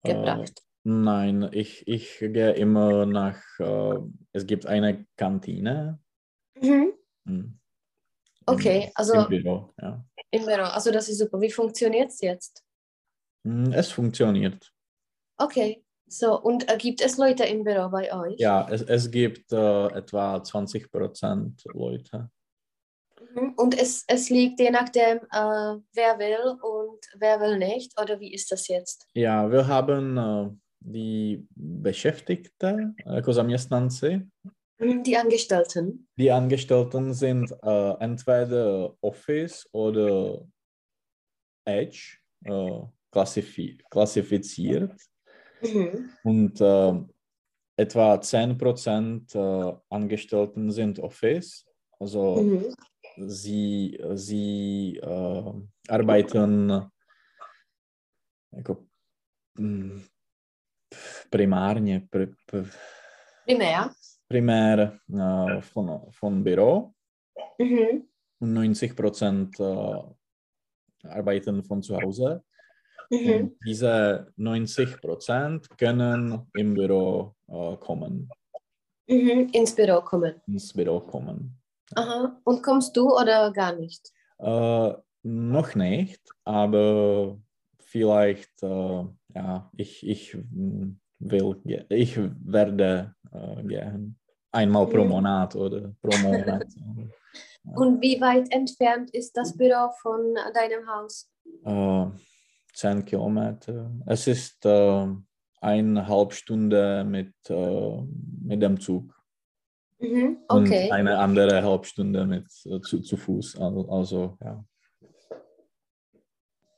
Äh, gebracht? Nein, ich, ich gehe immer nach, äh, es gibt eine Kantine. Mhm. mm, Okay, im, also- im Büro, ja. Im Büro, also das ist super. Wie funktioniert es jetzt? Mm, Es funktioniert. Okay, so und äh, gibt es Leute im Büro bei euch? Ja, es, es gibt äh, etwa 20 Prozent Leute. Mhm. Und es, es liegt je nachdem, äh, wer will und wer will nicht, oder wie ist das jetzt? Ja, wir haben äh, die Beschäftigte, jako zaměstnanci. Die Angestellten. Die Angestellten sind äh, entweder Office oder Edge äh, klassifi klassifiziert. Mhm. Und äh, etwa 10% äh, Angestellten sind Office. Also Mhm. sie, sie äh, arbeiten mm, primárně, pr, pr, Primär. primär äh, von, von Büro Mhm. und 90% äh, arbeiten von zu Hause. Mhm. Diese 90% können im Büro äh, kommen, Mhm. Ins Büro kommen. ins Büro kommen. Aha. Und kommst du oder gar nicht? Äh, noch nicht, aber vielleicht, ja, ich, ich mm, will, ich werde äh, gehen. Einmal pro. Monat oder pro Monat. Und wie weit entfernt ist das Büro von deinem Haus? äh, 10 Kilometer. Es ist äh, eine halbe Stunde mit, äh, mit dem Zug. Mhm. Und Okay. eine andere halbe Stunde mit, zu, zu Fuß. Also, also ja.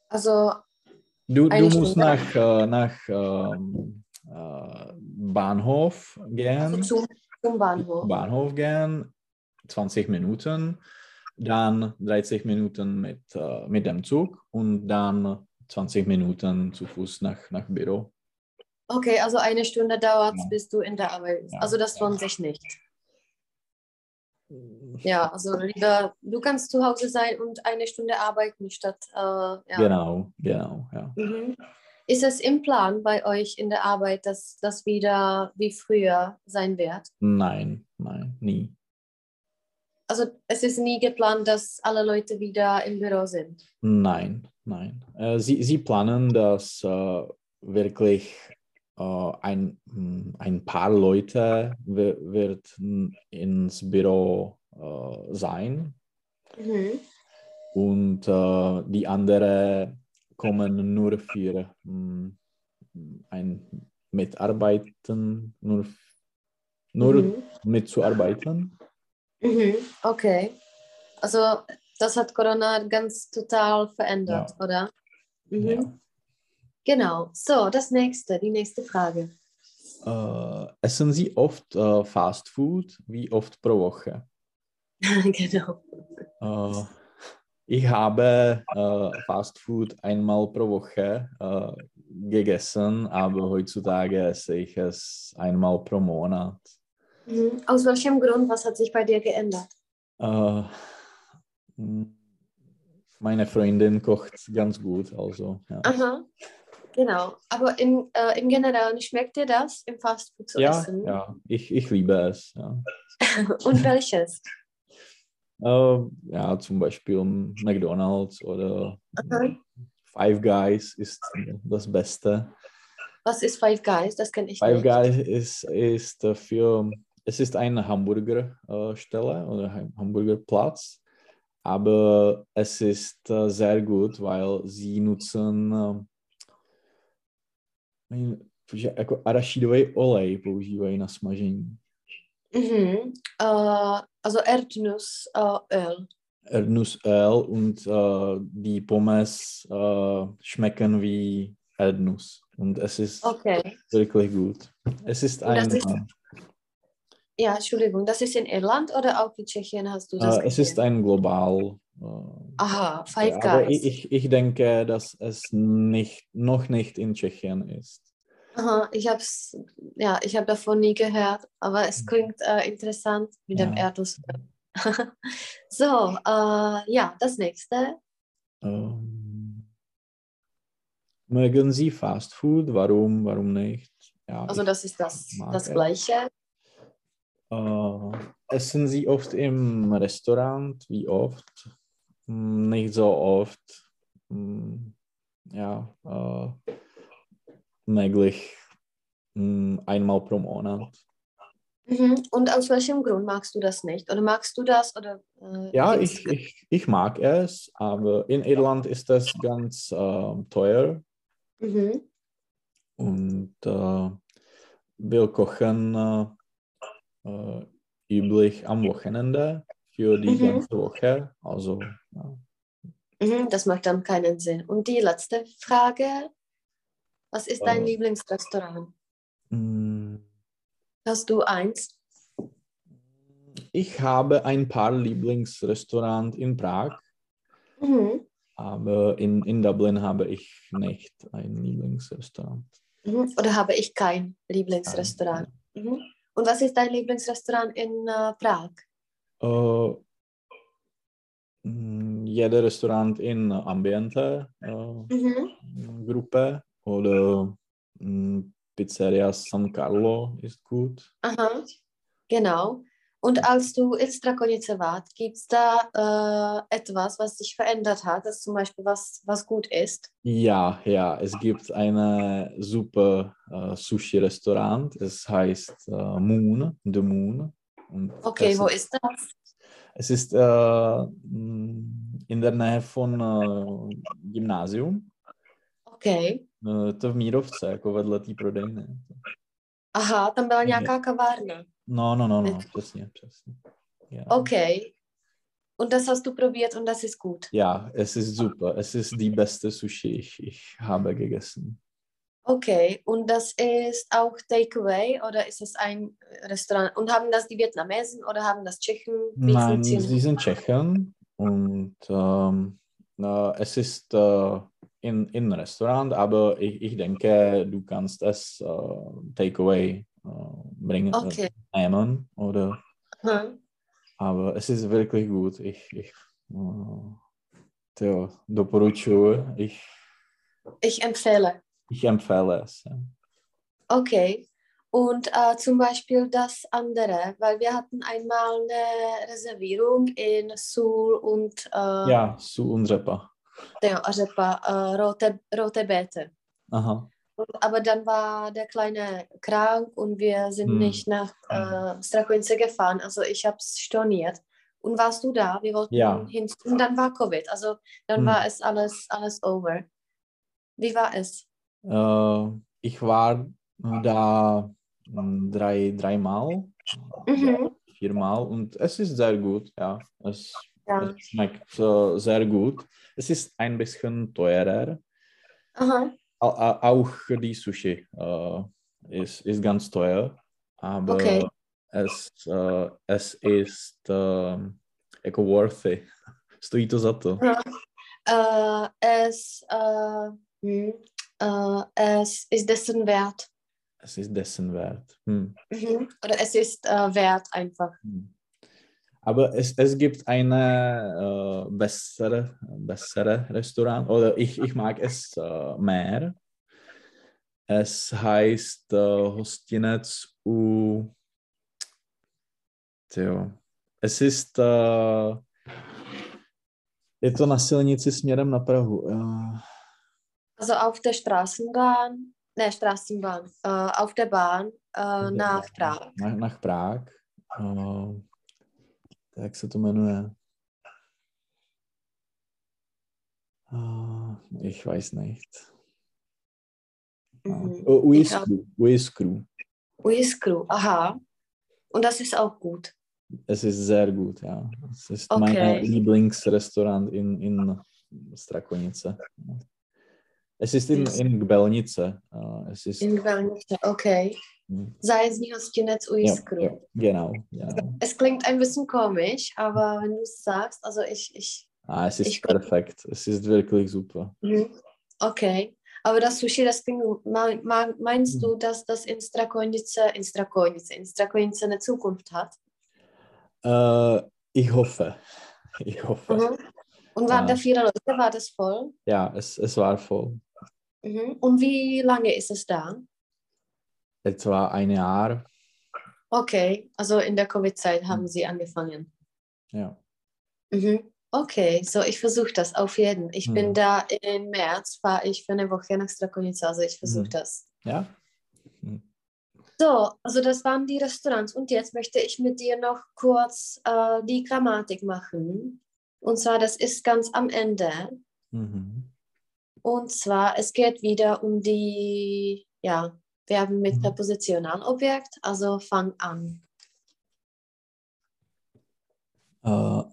Also, Du, du musst nach, nach äh, Bahnhof gehen. also zum, zum Bahnhof. Bahnhof gehen, 20 Minuten, dann 30 Minuten mit, äh, mit dem Zug und dann 20 Minuten zu Fuß nach, nach Büro. Okay, also eine Stunde dauert es, Ja. bis du in der Arbeit bist. Ja, Also das lohnt sich nicht. Ja, also lieber, du kannst zu Hause sein und eine Stunde arbeiten statt, äh, ja. Genau, genau, ja. Mhm. Ist es im Plan bei euch in der Arbeit, dass das wieder wie früher sein wird? Nein, nein, nie. Also es ist nie geplant, dass alle Leute wieder im Büro sind. Nein, nein. Äh, sie, sie planen, dass äh, wirklich äh, ein, hm, ein paar Leute wi- wird ins Büro sein Mhm. und die anderen kommen nur für hm, ein Mitarbeiten, nur, nur Mhm. mitzuarbeiten. Mhm. Okay. Also das hat Corona ganz total verändert, oder? Mhm. Ja. Genau. So, das nächste, die nächste Frage. Äh, essen Sie oft äh, Fast Food? Wie oft pro Woche? genau. Äh, ich habe äh, Fast Food einmal pro Woche äh, gegessen, aber heutzutage esse ich es einmal pro Monat. Mhm. Aus welchem Grund, was hat sich bei dir geändert? Äh, meine Freundin kocht ganz gut, also ja. Aha. Genau. Aber im, äh, im Generellen schmeckt dir das, im Fastfood zu Ja, essen? ja, ich, ich liebe es. Ja. Und welches? Äh, ja, zum Beispiel McDonald's oder Aha. Five Guys ist das Beste. Was ist Five Guys? Das kenne ich Five nicht. Guys ist, ist äh, für, es ist eine Hamburgerstelle oder ein Hamburgerplatz, aber es ist äh, sehr gut, weil sie nutzen arašidový olej používají na smažení. Mhm. Äh, also Erdnussöl. Erdnussöl und äh, die Pommes äh, schmecken wie Erdnuss. Und es ist Okay. wirklich gut. Es ist ein, ist- Ja, Entschuldigung, das ist in Irland oder auch in Tschechien hast du das äh, es ist ein global. Äh, Aha, Five aber Guys. ich, ich, ich denke, dass es nicht, noch nicht in Tschechien ist. Aha, ich habe ja, ich habe davon nie gehört, aber es Mhm. klingt äh, interessant mit dem Ja. Erdnussöl. so, äh, ja, das nächste. Ähm, mögen Sie Fast Food? Warum, warum nicht? Ja, Also das ist das, das. Gleiche. Äh, essen Sie oft im Restaurant? Wie oft? Hm, Nicht so oft. Hm, Ja, äh, möglich hm, einmal pro Monat. Mhm. Und aus welchem Grund magst du das nicht? Oder magst du das? Oder, äh, Ja, ich, ich, ich mag es, aber in Irland ist es ganz äh, teuer Mhm. und äh, wir kochen äh, äh, üblich am Wochenende für die Mhm. ganze Woche. Also ja. Mhm, das macht dann keinen Sinn. Und die letzte Frage. Was ist dein Äh. Lieblingsrestaurant? Mm, Hast du eins? Ich habe ein paar Lieblingsrestaurants in Prag, Mhm. aber in, in Dublin habe ich nicht ein Lieblingsrestaurant. Mhm. Oder habe ich kein Lieblingsrestaurant? Mhm. Und was ist dein Lieblingsrestaurant in äh, Prag? Mm, jeder Restaurant in Ambiente äh, Mhm. Gruppe oder mm, Pizzeria San Carlo ist gut. Aha, genau. Und als du in Strakonice warst, gibt es da äh, etwas, was sich verändert hat, das zum Beispiel was, was gut ist? Ja, ja, es gibt eine super äh, Sushi-Restaurant. Es heißt äh, Moon, The Moon. Und Okay, wo ist, ist das? es ist äh, mm, in der Nähe von äh, Gymnasium. Okay. Eh, To v Mírovce, jako vedle té prodejny. Aha, tam byla nějaká kavárna. No, no, no, no, přesně, přesně. Ja. Okay. Und das hast du probiert und das ist gut. Ja, es ist super. Es ist die beste Sushi, ich, ich habe gegessen. Okay, und das ist auch Takeaway oder ist es ein Restaurant? Und haben das die Vietnamesen oder haben das Tschechen? Wie Nein, sie sind Tschechen und ähm, äh, es ist äh, in, in Restaurant, aber ich, ich denke, du kannst es äh, Takeaway äh, bringen, Okay. äh, nehmen, oder? Aha. Aber es ist wirklich gut. Ich, ich tja, doporučuji. Ich, Ich empfehle. ich empfehle es. Ja. Okay. Und äh, zum Beispiel das andere, weil wir hatten einmal eine Reservierung in Sul und äh, ja, Su und Repa. Der Arepa, äh, rote, rote Beete. Aha. Aber dann war der Kleine krank und wir sind Hm. nicht nach äh, Strakonice gefahren. Also ich habe es storniert. Und warst du da? Wir wollten Ja. hin. Und dann war Covid. Also dann Hm. war es alles, alles over. Wie war es? Äh, ich war da mm, drei, dreimal, Mhm. viermal und es ist sehr gut. Ja, es, Ja. schmeckt äh, sehr gut. Es ist ein bisschen teurer. Aha. Au- au- Auch die Sushi äh, ist, ist ganz teuer, aber Okay. es, äh, es ist äh, jako worthy. Stojí to za to. Äh, es, äh, hm, äh, es ist dessen wert. Es ist dessen wert. Hm. Mhm. Oder es ist wert einfach. Hm. Aber es, es gibt eine äh, bessere, bessere Restaurant, oder ich, ich mag es äh, mehr. Es heißt äh, Hostinec u... Tyjo. Es ist... Äh, je to na silnici směrem na Prahu. Äh, Also auf der Straßenbahn, ne, Straßenbahn, äh, auf der Bahn äh, nach Prag. Nach, nach Prag. Uh, jak se to jmenuje? Ich weiß nicht. Mhm. Oh, Uiskru. Uiskru. Uiskru, aha. Und das ist auch gut. Es ist sehr gut, ja. Es ist Okay. mein Lieblingsrestaurant in, in Strakonice. Es ist in, in Gbelnice. Äh, Es ist, In Gwelnice, okay. Hm. Zájezdní hostinec ja, Uiskru. ja, genau, genau. Es klingt ein bisschen komisch, aber wenn du es sagst, also ich, ich, Ah, es ist Ich- perfekt. Es ist wirklich super. mhm. okay. Aber das Sushi, das klingt, mein- mein- meinst Mhm. du, dass das in Strakonice, in Strakonice, in Strakonice eine Zukunft hat? Äh, ich hoffe. Ich hoffe. Mhm. Und waren Ja. da viele Leute, war das voll? Ja, es, es war voll. Mhm. Und wie lange ist es da? Etwa ein Jahr. Okay, also in der Covid-Zeit haben Mhm. sie angefangen. Ja. Mhm. Okay, so ich versuche das auf jeden. Ich bin Mhm. da im März, fahre ich für eine Woche nach Strakonice, also ich versuche Mhm. das. Ja? Hm. So, also das waren die Restaurants und jetzt möchte ich mit dir noch kurz äh, die Grammatik machen. Und zwar, das ist ganz am Ende. Mhm. Und zwar, es geht wieder um die, ja, Verben mit Mhm. Präpositionalobjekt, also fang an. Äh,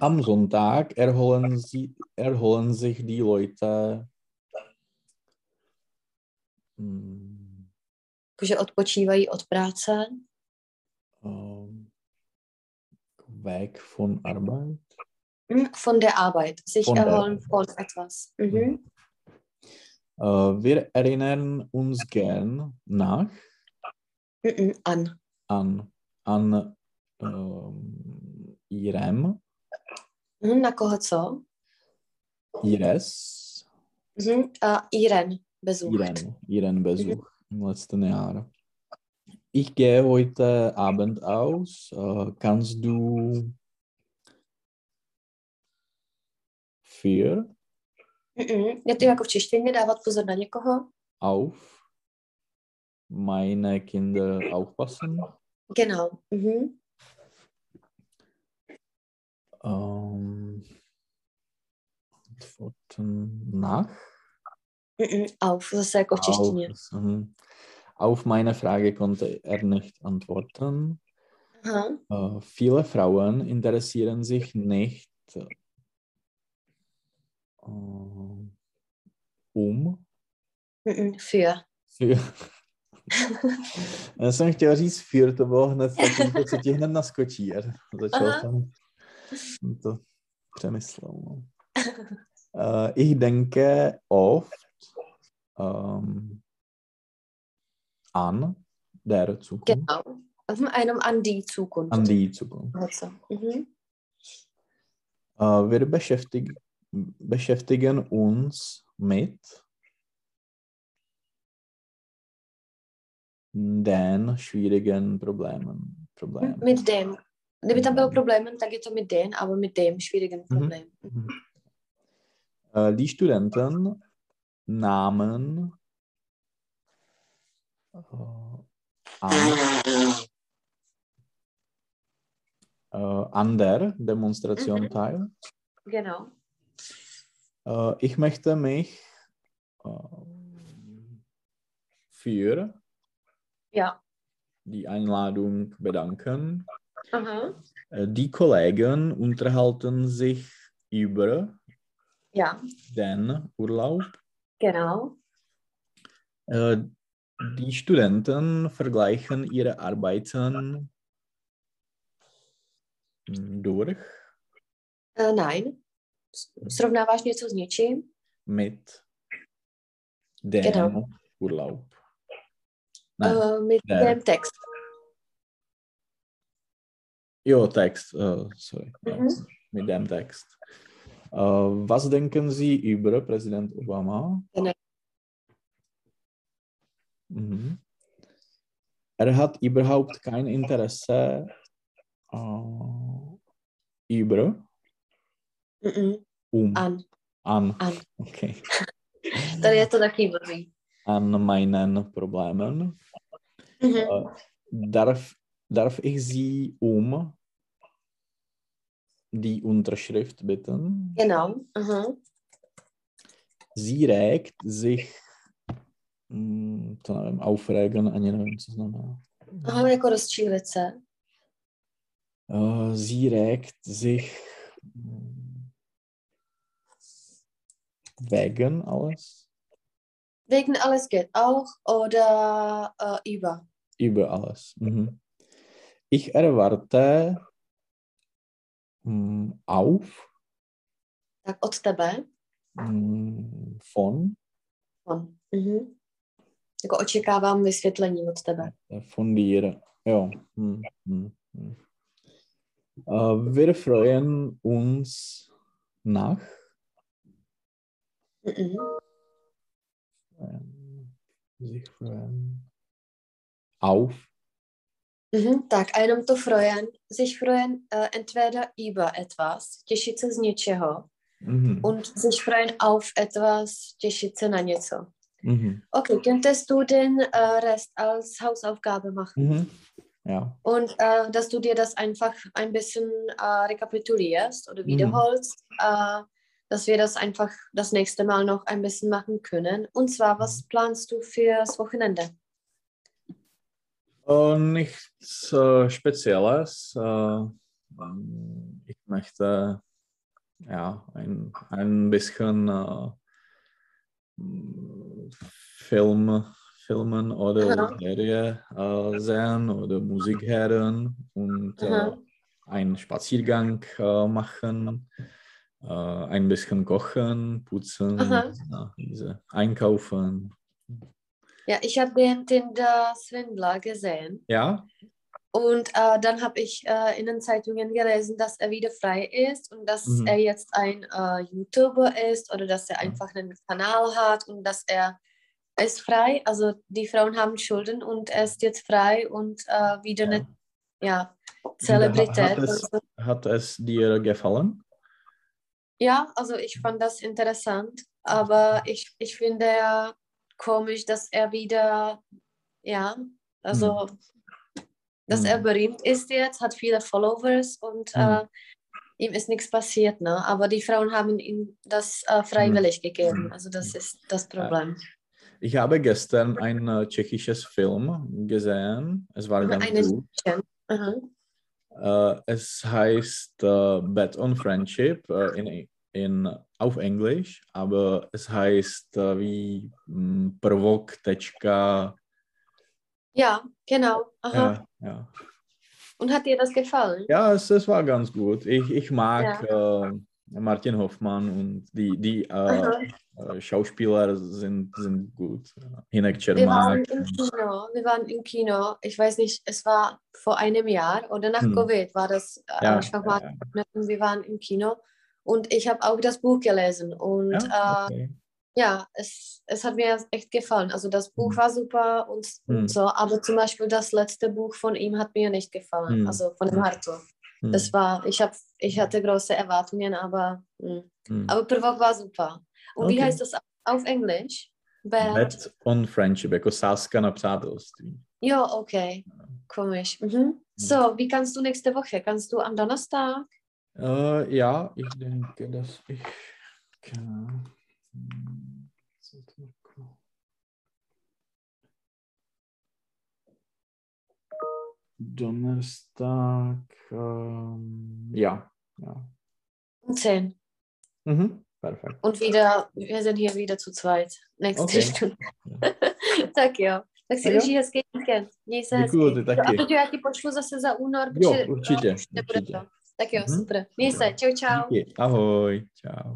am Sonntag erholen, sie, erholen sich die Leute hm, Jakože odpočívají od práce. ähm, weg von Arbeit. Hm, Von der Arbeit, sich Von erholen von etwas. Mhm. Äh, wir erinnern uns gern nach Mhm. An. an, an ähm, ihrem, Mhm. Na koho co? ihres, Mhm. Äh, ihren besucht. ihren, ihren Besuch im letzten Jahr. Ich gehe heute Abend aus. Äh, kannst du für Mhm. Je to jako v češtině dávat pozor na někoho? auf meine Kinder aufpassen? Genau. Mhm. Ähm, antworten nach? Mhm. Auf, zase jako v češtině. Auf, mhm. auf meine Frage konnte er nicht antworten. Aha. Äh, viele Frauen interessieren sich nicht um Mhm. Für. für. Já jsem chtěl říct für, to bylo hned to, co ti hned naskočí. A začal Aha. jsem to přemyslel. No. Uh, ich denke oft um, an der Zukunft, Genau. Einem an die Zukunft. an die Zukunft. Also. Mhm. Uh, wir beschäftigen, beschäftigen uns mit den schwierigen Problemen. Problemen. Mit dem. Kdyby tam byl problém, tak je to mit den, aber mit dem schwierigen Problem. Mhm. Äh, die Studenten nahmen an, äh, an der Demonstration Mhm. teil. Genau. Äh, ich möchte mich äh, für Ja. die Einladung bedanken. Aha. Äh, die Kollegen unterhalten sich über Ja. den Urlaub. Genau. Die Studenten vergleichen ihre Arbeiten durch Äh, nein. Srovnáváš něco s něčím? mit dem Genau. Urlaub. Nein, Äh, mit der. dem Text. jo, Text, äh, sorry. Mhm. mit dem Text. Äh, was denken Sie über Präsident Obama? Genau. Mhm. Er hat überhaupt kein Interesse äh, über, Mhm. um, An. an, An. okay, Tady je to taky blbý. an meinen Problemen. Mhm. Äh, darf, darf ich Sie um die Unterschrift bitten? Genau. Aha. Sie regt sich mm, to nevím, aufregen, ani nevím, co znamená. Aha, jako rozčílit se. Uh, sie regt sich mm, wegen alles, Wegen alles geht auch oder äh, über. über alles. Mhm. Ich erwarte mm, auf Tak od tebe. mm, von, On. Mhm. Jako očekávám vysvětlení od tebe. von dir. Ja. Hm, hm, hm. Uh, wir freuen uns nach Mhm. sich freuen auf Mhm. Tak a jenom to freuen, sich freuen äh, entweder über etwas, těšit se z něčeho Mhm. und sich freuen auf etwas, těšit se na něco. Mhm. Okay, könntest du den äh, Rest als Hausaufgabe machen? Mhm. Ja. Und äh, dass du dir das einfach ein bisschen rekapitulierst oder wiederholst, äh, dass wir das einfach das nächste Mal noch ein bisschen machen können. Und zwar, was planst du fürs Wochenende? Äh, nichts äh, Spezielles. Äh, ähm, ich möchte ja ein, ein bisschen äh, Film, Filmen oder Aha. Serie äh, sehen oder Musik hören und äh, einen Spaziergang machen, ein bisschen kochen, putzen, ja, diese, einkaufen. Ja, ich habe den Tinder Swindler gesehen Ja, und äh, dann habe ich äh, in den Zeitungen gelesen, dass er wieder frei ist und dass Mhm. er jetzt ein äh, YouTuber ist oder dass er einfach einen Kanal hat und dass er ist frei. Also die Frauen haben Schulden und er ist jetzt frei und äh, wieder Ja. eine ja, Hat Zelebrität. es, Also, hat es dir gefallen? Ja, also ich fand das interessant, aber ich, ich finde ja komisch, dass er wieder, ja, also dass er Hm. berühmt ist jetzt, hat viele Followers und Hm. äh, ihm ist nichts passiert, ne? Aber die Frauen haben ihm das äh, freiwillig gegeben. Hm. Also das ist das Problem. Ich habe gestern ein äh, tschechisches Film gesehen. Es war ganz Eine gut. Aha. Äh, es heißt äh, Bet on Friendship äh, in, in, auf Englisch, aber es heißt wie mm, Prvok tečka. Ja, genau. Aha. Ja, ja. Und hat dir das gefallen? ja es, es war ganz gut. Ich, ich mag äh, Martin Hoffmann und die, die äh, äh, Schauspieler sind, sind gut. Hinek Wir waren im Kino. Wir waren im Kino. Ich weiß nicht, es war vor einem Jahr oder nach Hm. Covid war das äh, Ja, ja, März. Wir waren im Kino und ich habe auch das Buch gelesen und Ja, äh, okay. ja, es, es hat mir echt gefallen. Also das Buch Hm. war super und, Hm. und so, aber zum Beispiel das letzte Buch von ihm hat mir nicht gefallen, Hm. also von dem Hm. Hm, Das war, ich habe, ich hatte große Erwartungen, aber, hm. hm. aber Prvok war super. Und wie Okay. heißt das auf Englisch? Bad. Bet on Friendship, jako sázka na přátelství. Ja, okay. Komisch. Mhm. So, wie kannst du nächste Woche? Kannst du am Donnerstag? Äh, ja, ich denke, dass ich kann. Donnerstag, ähm, ja, ja. Um 10. Mhm, perfekt. Und wieder, wir sind hier wieder zu zweit. Nächste Okay. Stunde. tak jo. Tak si užij hezký víkend. Měj se Děkuju, hezky. ty taky. A teď já ti pošlu zase za únor, Jo, protože určitě, to. Tak jo, Mhm. super. Měj se. Čau, čau. Díky. Ahoj, čau.